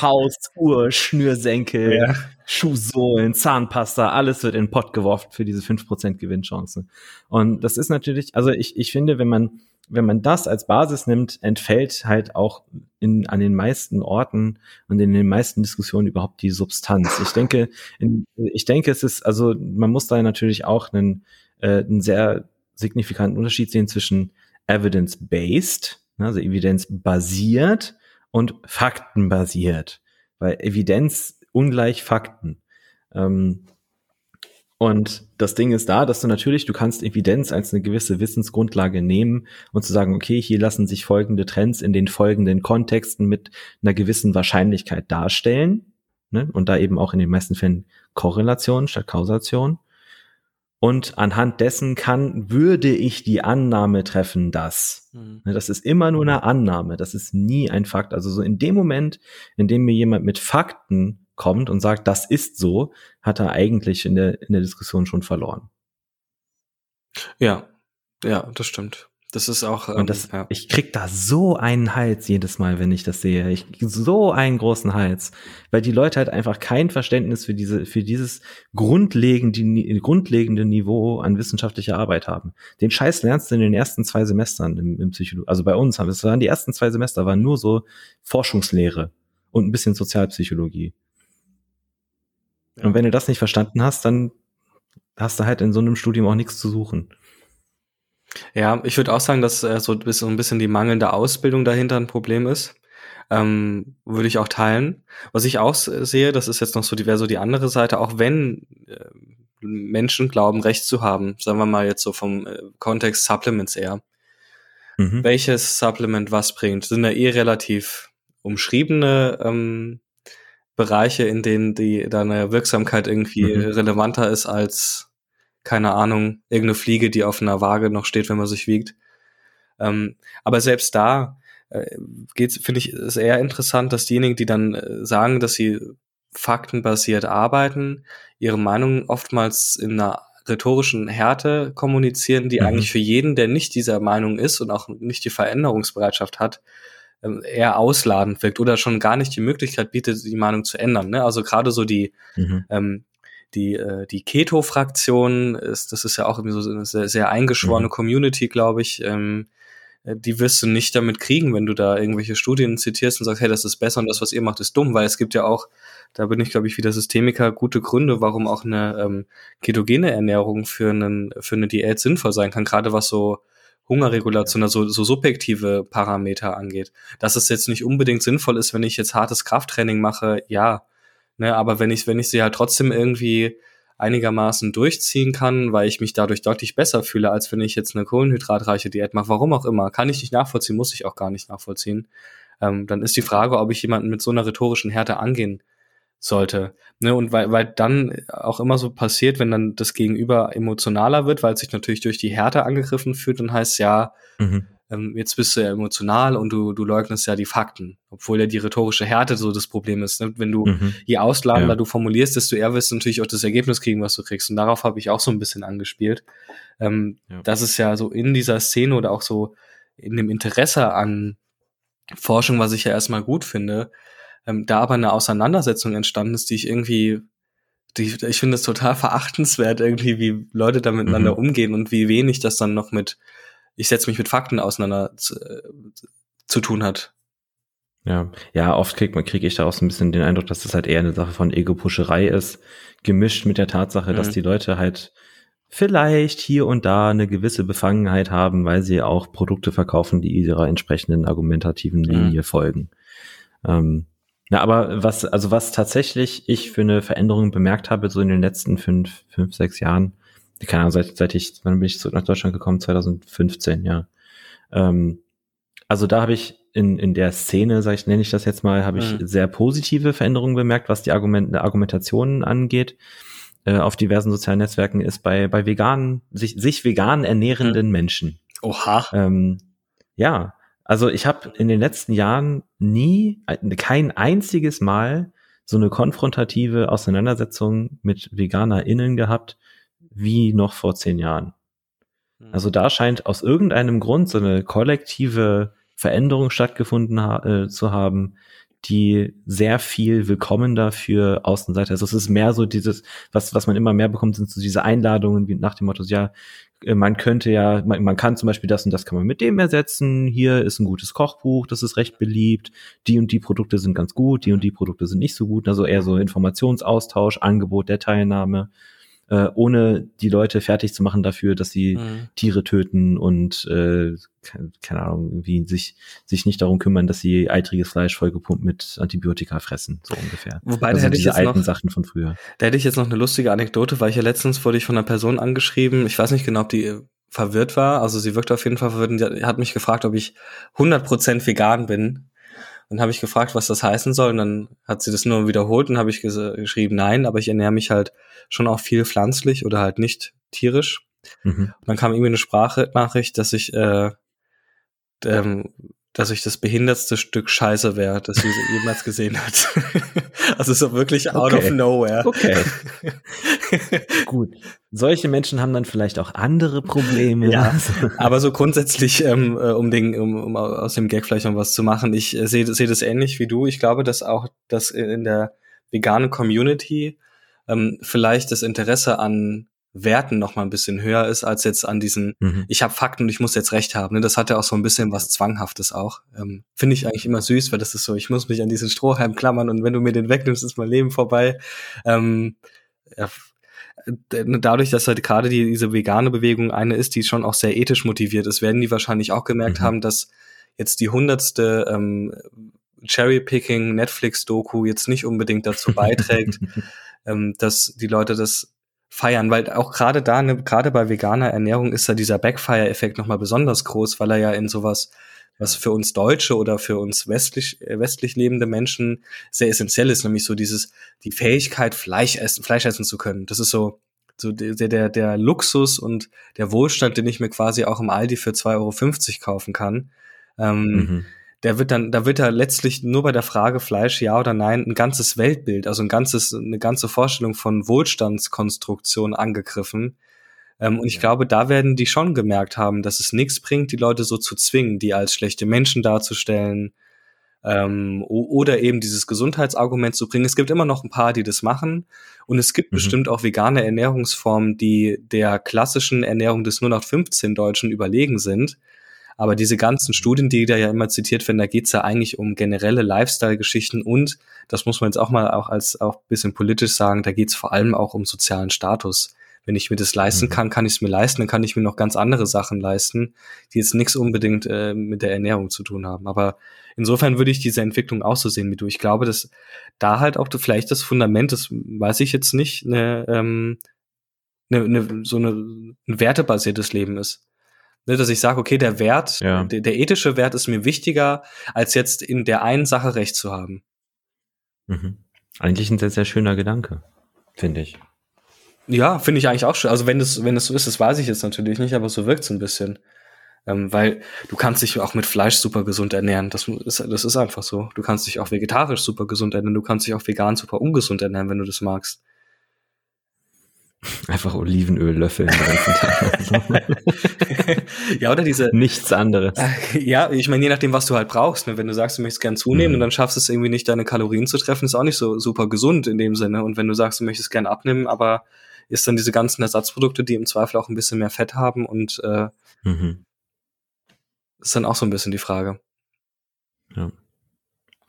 Haus, Uhr, Schnürsenkel, ja. Schuhsohlen, Zahnpasta, alles wird in den Pott geworfen für diese fünf Prozent Gewinnchance. Und das ist natürlich, also ich, ich finde, wenn man, wenn man das als Basis nimmt, entfällt halt auch in, an den meisten Orten und in den meisten Diskussionen überhaupt die Substanz. Ich denke, in, ich denke, es ist, also man muss da natürlich auch einen, äh, einen sehr signifikanten Unterschied sehen zwischen evidence-based, ne, also evidenzbasiert und faktenbasiert, weil Evidenz ungleich Fakten. Ähm, und das Ding ist da, dass du natürlich, du kannst Evidenz als eine gewisse Wissensgrundlage nehmen und zu sagen, okay, hier lassen sich folgende Trends in den folgenden Kontexten mit einer gewissen Wahrscheinlichkeit darstellen. Ne? Und da eben auch in den meisten Fällen Korrelation statt Kausation. Und anhand dessen kann, würde ich die Annahme treffen, dass. Mhm. Ne, das ist immer nur eine Annahme. Das ist nie ein Fakt. Also so in dem Moment, in dem mir jemand mit Fakten kommt und sagt, das ist so, hat er eigentlich in der, in der Diskussion schon verloren. Ja, ja, das stimmt. Das ist auch. Ähm, und das, ja. ich krieg da so einen Hals jedes Mal, wenn ich das sehe. Ich so einen großen Hals, weil die Leute halt einfach kein Verständnis für diese, für dieses grundlegende, grundlegende Niveau an wissenschaftlicher Arbeit haben. Den Scheiß lernst du in den ersten zwei Semestern im, im Psychologie. Also bei uns haben wir, es waren die ersten zwei Semester waren nur so Forschungslehre und ein bisschen Sozialpsychologie. Ja. Und wenn du das nicht verstanden hast, dann hast du halt in so einem Studium auch nichts zu suchen. Ja, ich würde auch sagen, dass äh, so ein bisschen die mangelnde Ausbildung dahinter ein Problem ist. Ähm, würde ich auch teilen. Was ich auch sehe, das ist jetzt noch so die, wäre so die andere Seite, auch wenn äh, Menschen glauben, Recht zu haben. Sagen wir mal jetzt so vom äh, Kontext Supplements eher. Mhm. Welches Supplement was bringt, sind ja eh relativ umschriebene ähm, Bereiche, in denen die deine Wirksamkeit irgendwie mhm. relevanter ist als, keine Ahnung, irgendeine Fliege, die auf einer Waage noch steht, wenn man sich wiegt. Ähm, aber selbst da äh, geht's, finde ich, ist eher interessant, dass diejenigen, die dann äh, sagen, dass sie faktenbasiert arbeiten, ihre Meinung oftmals in einer rhetorischen Härte kommunizieren, die mhm. eigentlich für jeden, der nicht dieser Meinung ist und auch nicht die Veränderungsbereitschaft hat, ähm, eher ausladend wirkt oder schon gar nicht die Möglichkeit bietet, die Meinung zu ändern. Ne? Also gerade so die, mhm. ähm, die, äh, die Keto-Fraktion ist, das ist ja auch irgendwie so eine sehr, sehr eingeschworene mhm. Community, glaube ich. Ähm, äh, die wirst du nicht damit kriegen, wenn du da irgendwelche Studien zitierst und sagst, hey, das ist besser und das, was ihr macht, ist dumm, weil es gibt ja auch, da bin ich, glaube ich, wieder Systemiker, gute Gründe, warum auch eine ähm, ketogene Ernährung für, einen, für eine Diät sinnvoll sein kann, gerade was so Hungerregulation, also so subjektive Parameter angeht. Dass es jetzt nicht unbedingt sinnvoll ist, wenn ich jetzt hartes Krafttraining mache, ja. Ne, aber wenn ich, wenn ich sie halt trotzdem irgendwie einigermaßen durchziehen kann, weil ich mich dadurch deutlich besser fühle, als wenn ich jetzt eine kohlenhydratreiche Diät mache. Warum auch immer. Kann ich nicht nachvollziehen, muss ich auch gar nicht nachvollziehen. Ähm, dann ist die Frage, ob ich jemanden mit so einer rhetorischen Härte angehen sollte. Ne, und weil, weil dann auch immer so passiert, wenn dann das Gegenüber emotionaler wird, weil es sich natürlich durch die Härte angegriffen fühlt, dann heißt ja, mhm ähm, jetzt bist du ja emotional und du, du leugnest ja die Fakten, obwohl ja die rhetorische Härte so das Problem ist. Ne? Wenn du mhm. je ausladender ja. du formulierst, desto eher wirst du natürlich auch das Ergebnis kriegen, was du kriegst. Und darauf habe ich auch so ein bisschen angespielt. Ähm, ja. Das ist ja so in dieser Szene oder auch so in dem Interesse an Forschung, was ich ja erstmal gut finde, ähm, da aber eine Auseinandersetzung entstanden ist, die ich irgendwie die, ich finde es total verachtenswert irgendwie, wie Leute da miteinander mhm. umgehen und wie wenig das dann noch mit ich setze mich mit Fakten auseinander zu, äh, zu tun hat. Ja, ja, oft kriegt man, kriege ich da auch so ein bisschen den Eindruck, dass das halt eher eine Sache von Ego-Puscherei ist, gemischt mit der Tatsache, mhm. dass die Leute halt vielleicht hier und da eine gewisse Befangenheit haben, weil sie auch Produkte verkaufen, die ihrer entsprechenden argumentativen. Linie mhm. folgen. Ähm, ja, aber was, also was tatsächlich ich für eine Veränderung bemerkt habe, so in den letzten fünf, fünf, sechs Jahren, keine Ahnung, seit, seit ich, wann bin ich zurück nach Deutschland gekommen? 2015, ja. Ähm, also da habe ich in, in der Szene, sag ich, nenne ich das jetzt mal, habe ich mhm. sehr positive Veränderungen bemerkt, was die Argument, Argumentationen angeht. Äh, auf diversen sozialen Netzwerken ist bei, bei veganen, sich, sich vegan ernährenden mhm. Menschen. Oha. Ähm, ja, also ich habe in den letzten Jahren nie, kein einziges Mal so eine konfrontative Auseinandersetzung mit VeganerInnen gehabt, wie noch vor zehn Jahren. Hm. Also da scheint aus irgendeinem Grund so eine kollektive Veränderung stattgefunden ha äh, zu haben, die sehr viel willkommender für Außenseiter. Also es ist mehr so dieses, was, was man immer mehr bekommt, sind so diese Einladungen wie nach dem Motto, ja, äh, man könnte ja, man, man kann zum Beispiel das und das kann man mit dem ersetzen. Hier ist ein gutes Kochbuch, das ist recht beliebt. Die und die Produkte sind ganz gut, die und die Produkte sind nicht so gut. Also eher so Informationsaustausch, Angebot der Teilnahme äh, ohne die Leute fertig zu machen dafür, dass sie mhm. Tiere töten und äh, keine Ahnung, irgendwie sich, sich nicht darum kümmern, dass sie eitriges Fleisch vollgepumpt mit Antibiotika fressen, so ungefähr. Wobei also hätte diese ich alten noch, Sachen von früher. Da hätte ich jetzt noch eine lustige Anekdote, weil ich ja letztens wurde ich von einer Person angeschrieben, ich weiß nicht genau, ob die verwirrt war, also sie wirkt auf jeden Fall verwirrt und hat mich gefragt, ob ich 100% vegan bin dann habe ich gefragt, was das heißen soll. Und dann hat sie das nur wiederholt und habe ich geschrieben, nein, aber ich ernähre mich halt schon auch viel pflanzlich oder halt nicht tierisch. Mhm. Und dann kam irgendwie eine Sprachnachricht, dass ich äh, ähm, dass ich das behindertste Stück Scheiße wäre, das sie jemals gesehen hat. also so wirklich out okay. of nowhere. Okay. Gut. Solche Menschen haben dann vielleicht auch andere Probleme. Ja, aber so grundsätzlich, ähm, äh, um, den, um, um aus dem Gag vielleicht noch was zu machen, ich äh, sehe seh das ähnlich wie du. Ich glaube, dass auch das in der veganen Community ähm, vielleicht das Interesse an Werten noch mal ein bisschen höher ist als jetzt an diesen, mhm. ich habe Fakten und ich muss jetzt Recht haben. Ne? Das hat ja auch so ein bisschen was Zwanghaftes auch. Ähm, Finde ich eigentlich immer süß, weil das ist so, ich muss mich an diesen Strohhalm klammern und wenn du mir den wegnimmst, ist mein Leben vorbei. Ähm, ja, dadurch, dass halt gerade die, diese vegane Bewegung eine ist, die schon auch sehr ethisch motiviert ist, werden die wahrscheinlich auch gemerkt mhm. haben, dass jetzt die hundertste ähm, Cherry-Picking Netflix-Doku jetzt nicht unbedingt dazu beiträgt, ähm, dass die Leute das feiern, weil auch gerade da, ne, gerade bei veganer Ernährung ist da dieser Backfire-Effekt nochmal besonders groß, weil er ja in sowas, was für uns Deutsche oder für uns westlich, äh, westlich lebende Menschen sehr essentiell ist, nämlich so dieses, die Fähigkeit, Fleisch essen, Fleisch essen zu können. Das ist so, so der, der, der Luxus und der Wohlstand, den ich mir quasi auch im Aldi für 2,50 Euro kaufen kann. Ähm, mhm der wird dann, da wird er letztlich nur bei der Frage Fleisch, ja oder nein, ein ganzes Weltbild, also ein ganzes, eine ganze Vorstellung von Wohlstandskonstruktion angegriffen. Ähm, und ich ja. glaube, da werden die schon gemerkt haben, dass es nichts bringt, die Leute so zu zwingen, die als schlechte Menschen darzustellen, ähm, oder eben dieses Gesundheitsargument zu bringen. Es gibt immer noch ein paar, die das machen. Und es gibt mhm. bestimmt auch vegane Ernährungsformen, die der klassischen Ernährung des 0815 Deutschen überlegen sind. Aber diese ganzen Studien, die da ja immer zitiert werden, da geht's ja eigentlich um generelle Lifestyle-Geschichten und, das muss man jetzt auch mal auch als auch bisschen politisch sagen, da geht's vor allem auch um sozialen Status. Wenn ich mir das leisten mhm. kann, kann ich es mir leisten, dann kann ich mir noch ganz andere Sachen leisten, die jetzt nichts unbedingt äh, mit der Ernährung zu tun haben. Aber insofern würde ich diese Entwicklung auch so sehen wie du. Ich glaube, dass da halt auch vielleicht das Fundament, das weiß ich jetzt nicht, eine, ähm, eine, eine, so eine, ein wertebasiertes Leben ist. Ne, dass ich sage, okay, der Wert, ja. der, der, ethische Wert ist mir wichtiger, als jetzt in der einen Sache recht zu haben. Mhm. Eigentlich ein sehr, sehr schöner Gedanke, finde ich. Ja, finde ich eigentlich auch schön. Also wenn es wenn so ist, das weiß ich jetzt natürlich nicht, aber so wirkt es ein bisschen. Ähm, weil du kannst dich auch mit Fleisch super gesund ernähren. Das ist, das ist einfach so. Du kannst dich auch vegetarisch super gesund ernähren. Du kannst dich auch vegan super ungesund ernähren, wenn du das magst. Einfach Olivenöl löffeln den ganzen Tag. ja, oder diese. Nichts anderes. Ja, ich meine, je nachdem, was du halt brauchst. Ne? Wenn du sagst, du möchtest gern zunehmen mhm. und dann schaffst es irgendwie nicht, deine Kalorien zu treffen, ist auch nicht so super gesund in dem Sinne. Und wenn du sagst, du möchtest gern abnehmen, aber ist dann diese ganzen Ersatzprodukte, die im Zweifel auch ein bisschen mehr Fett haben und äh, mhm. ist dann auch so ein bisschen die Frage. Ja.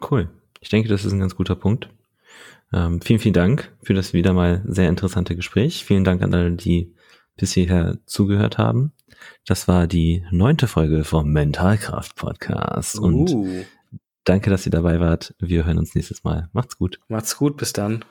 Cool. Ich denke, das ist ein ganz guter Punkt. Ähm, vielen, vielen Dank für das wieder mal sehr interessante Gespräch. Vielen Dank an alle, die bis hierher zugehört haben. Das war die neunte Folge vom Mentalkraft Podcast. Uh. Und danke, dass ihr dabei wart. Wir hören uns nächstes Mal. Macht's gut. Macht's gut. Bis dann.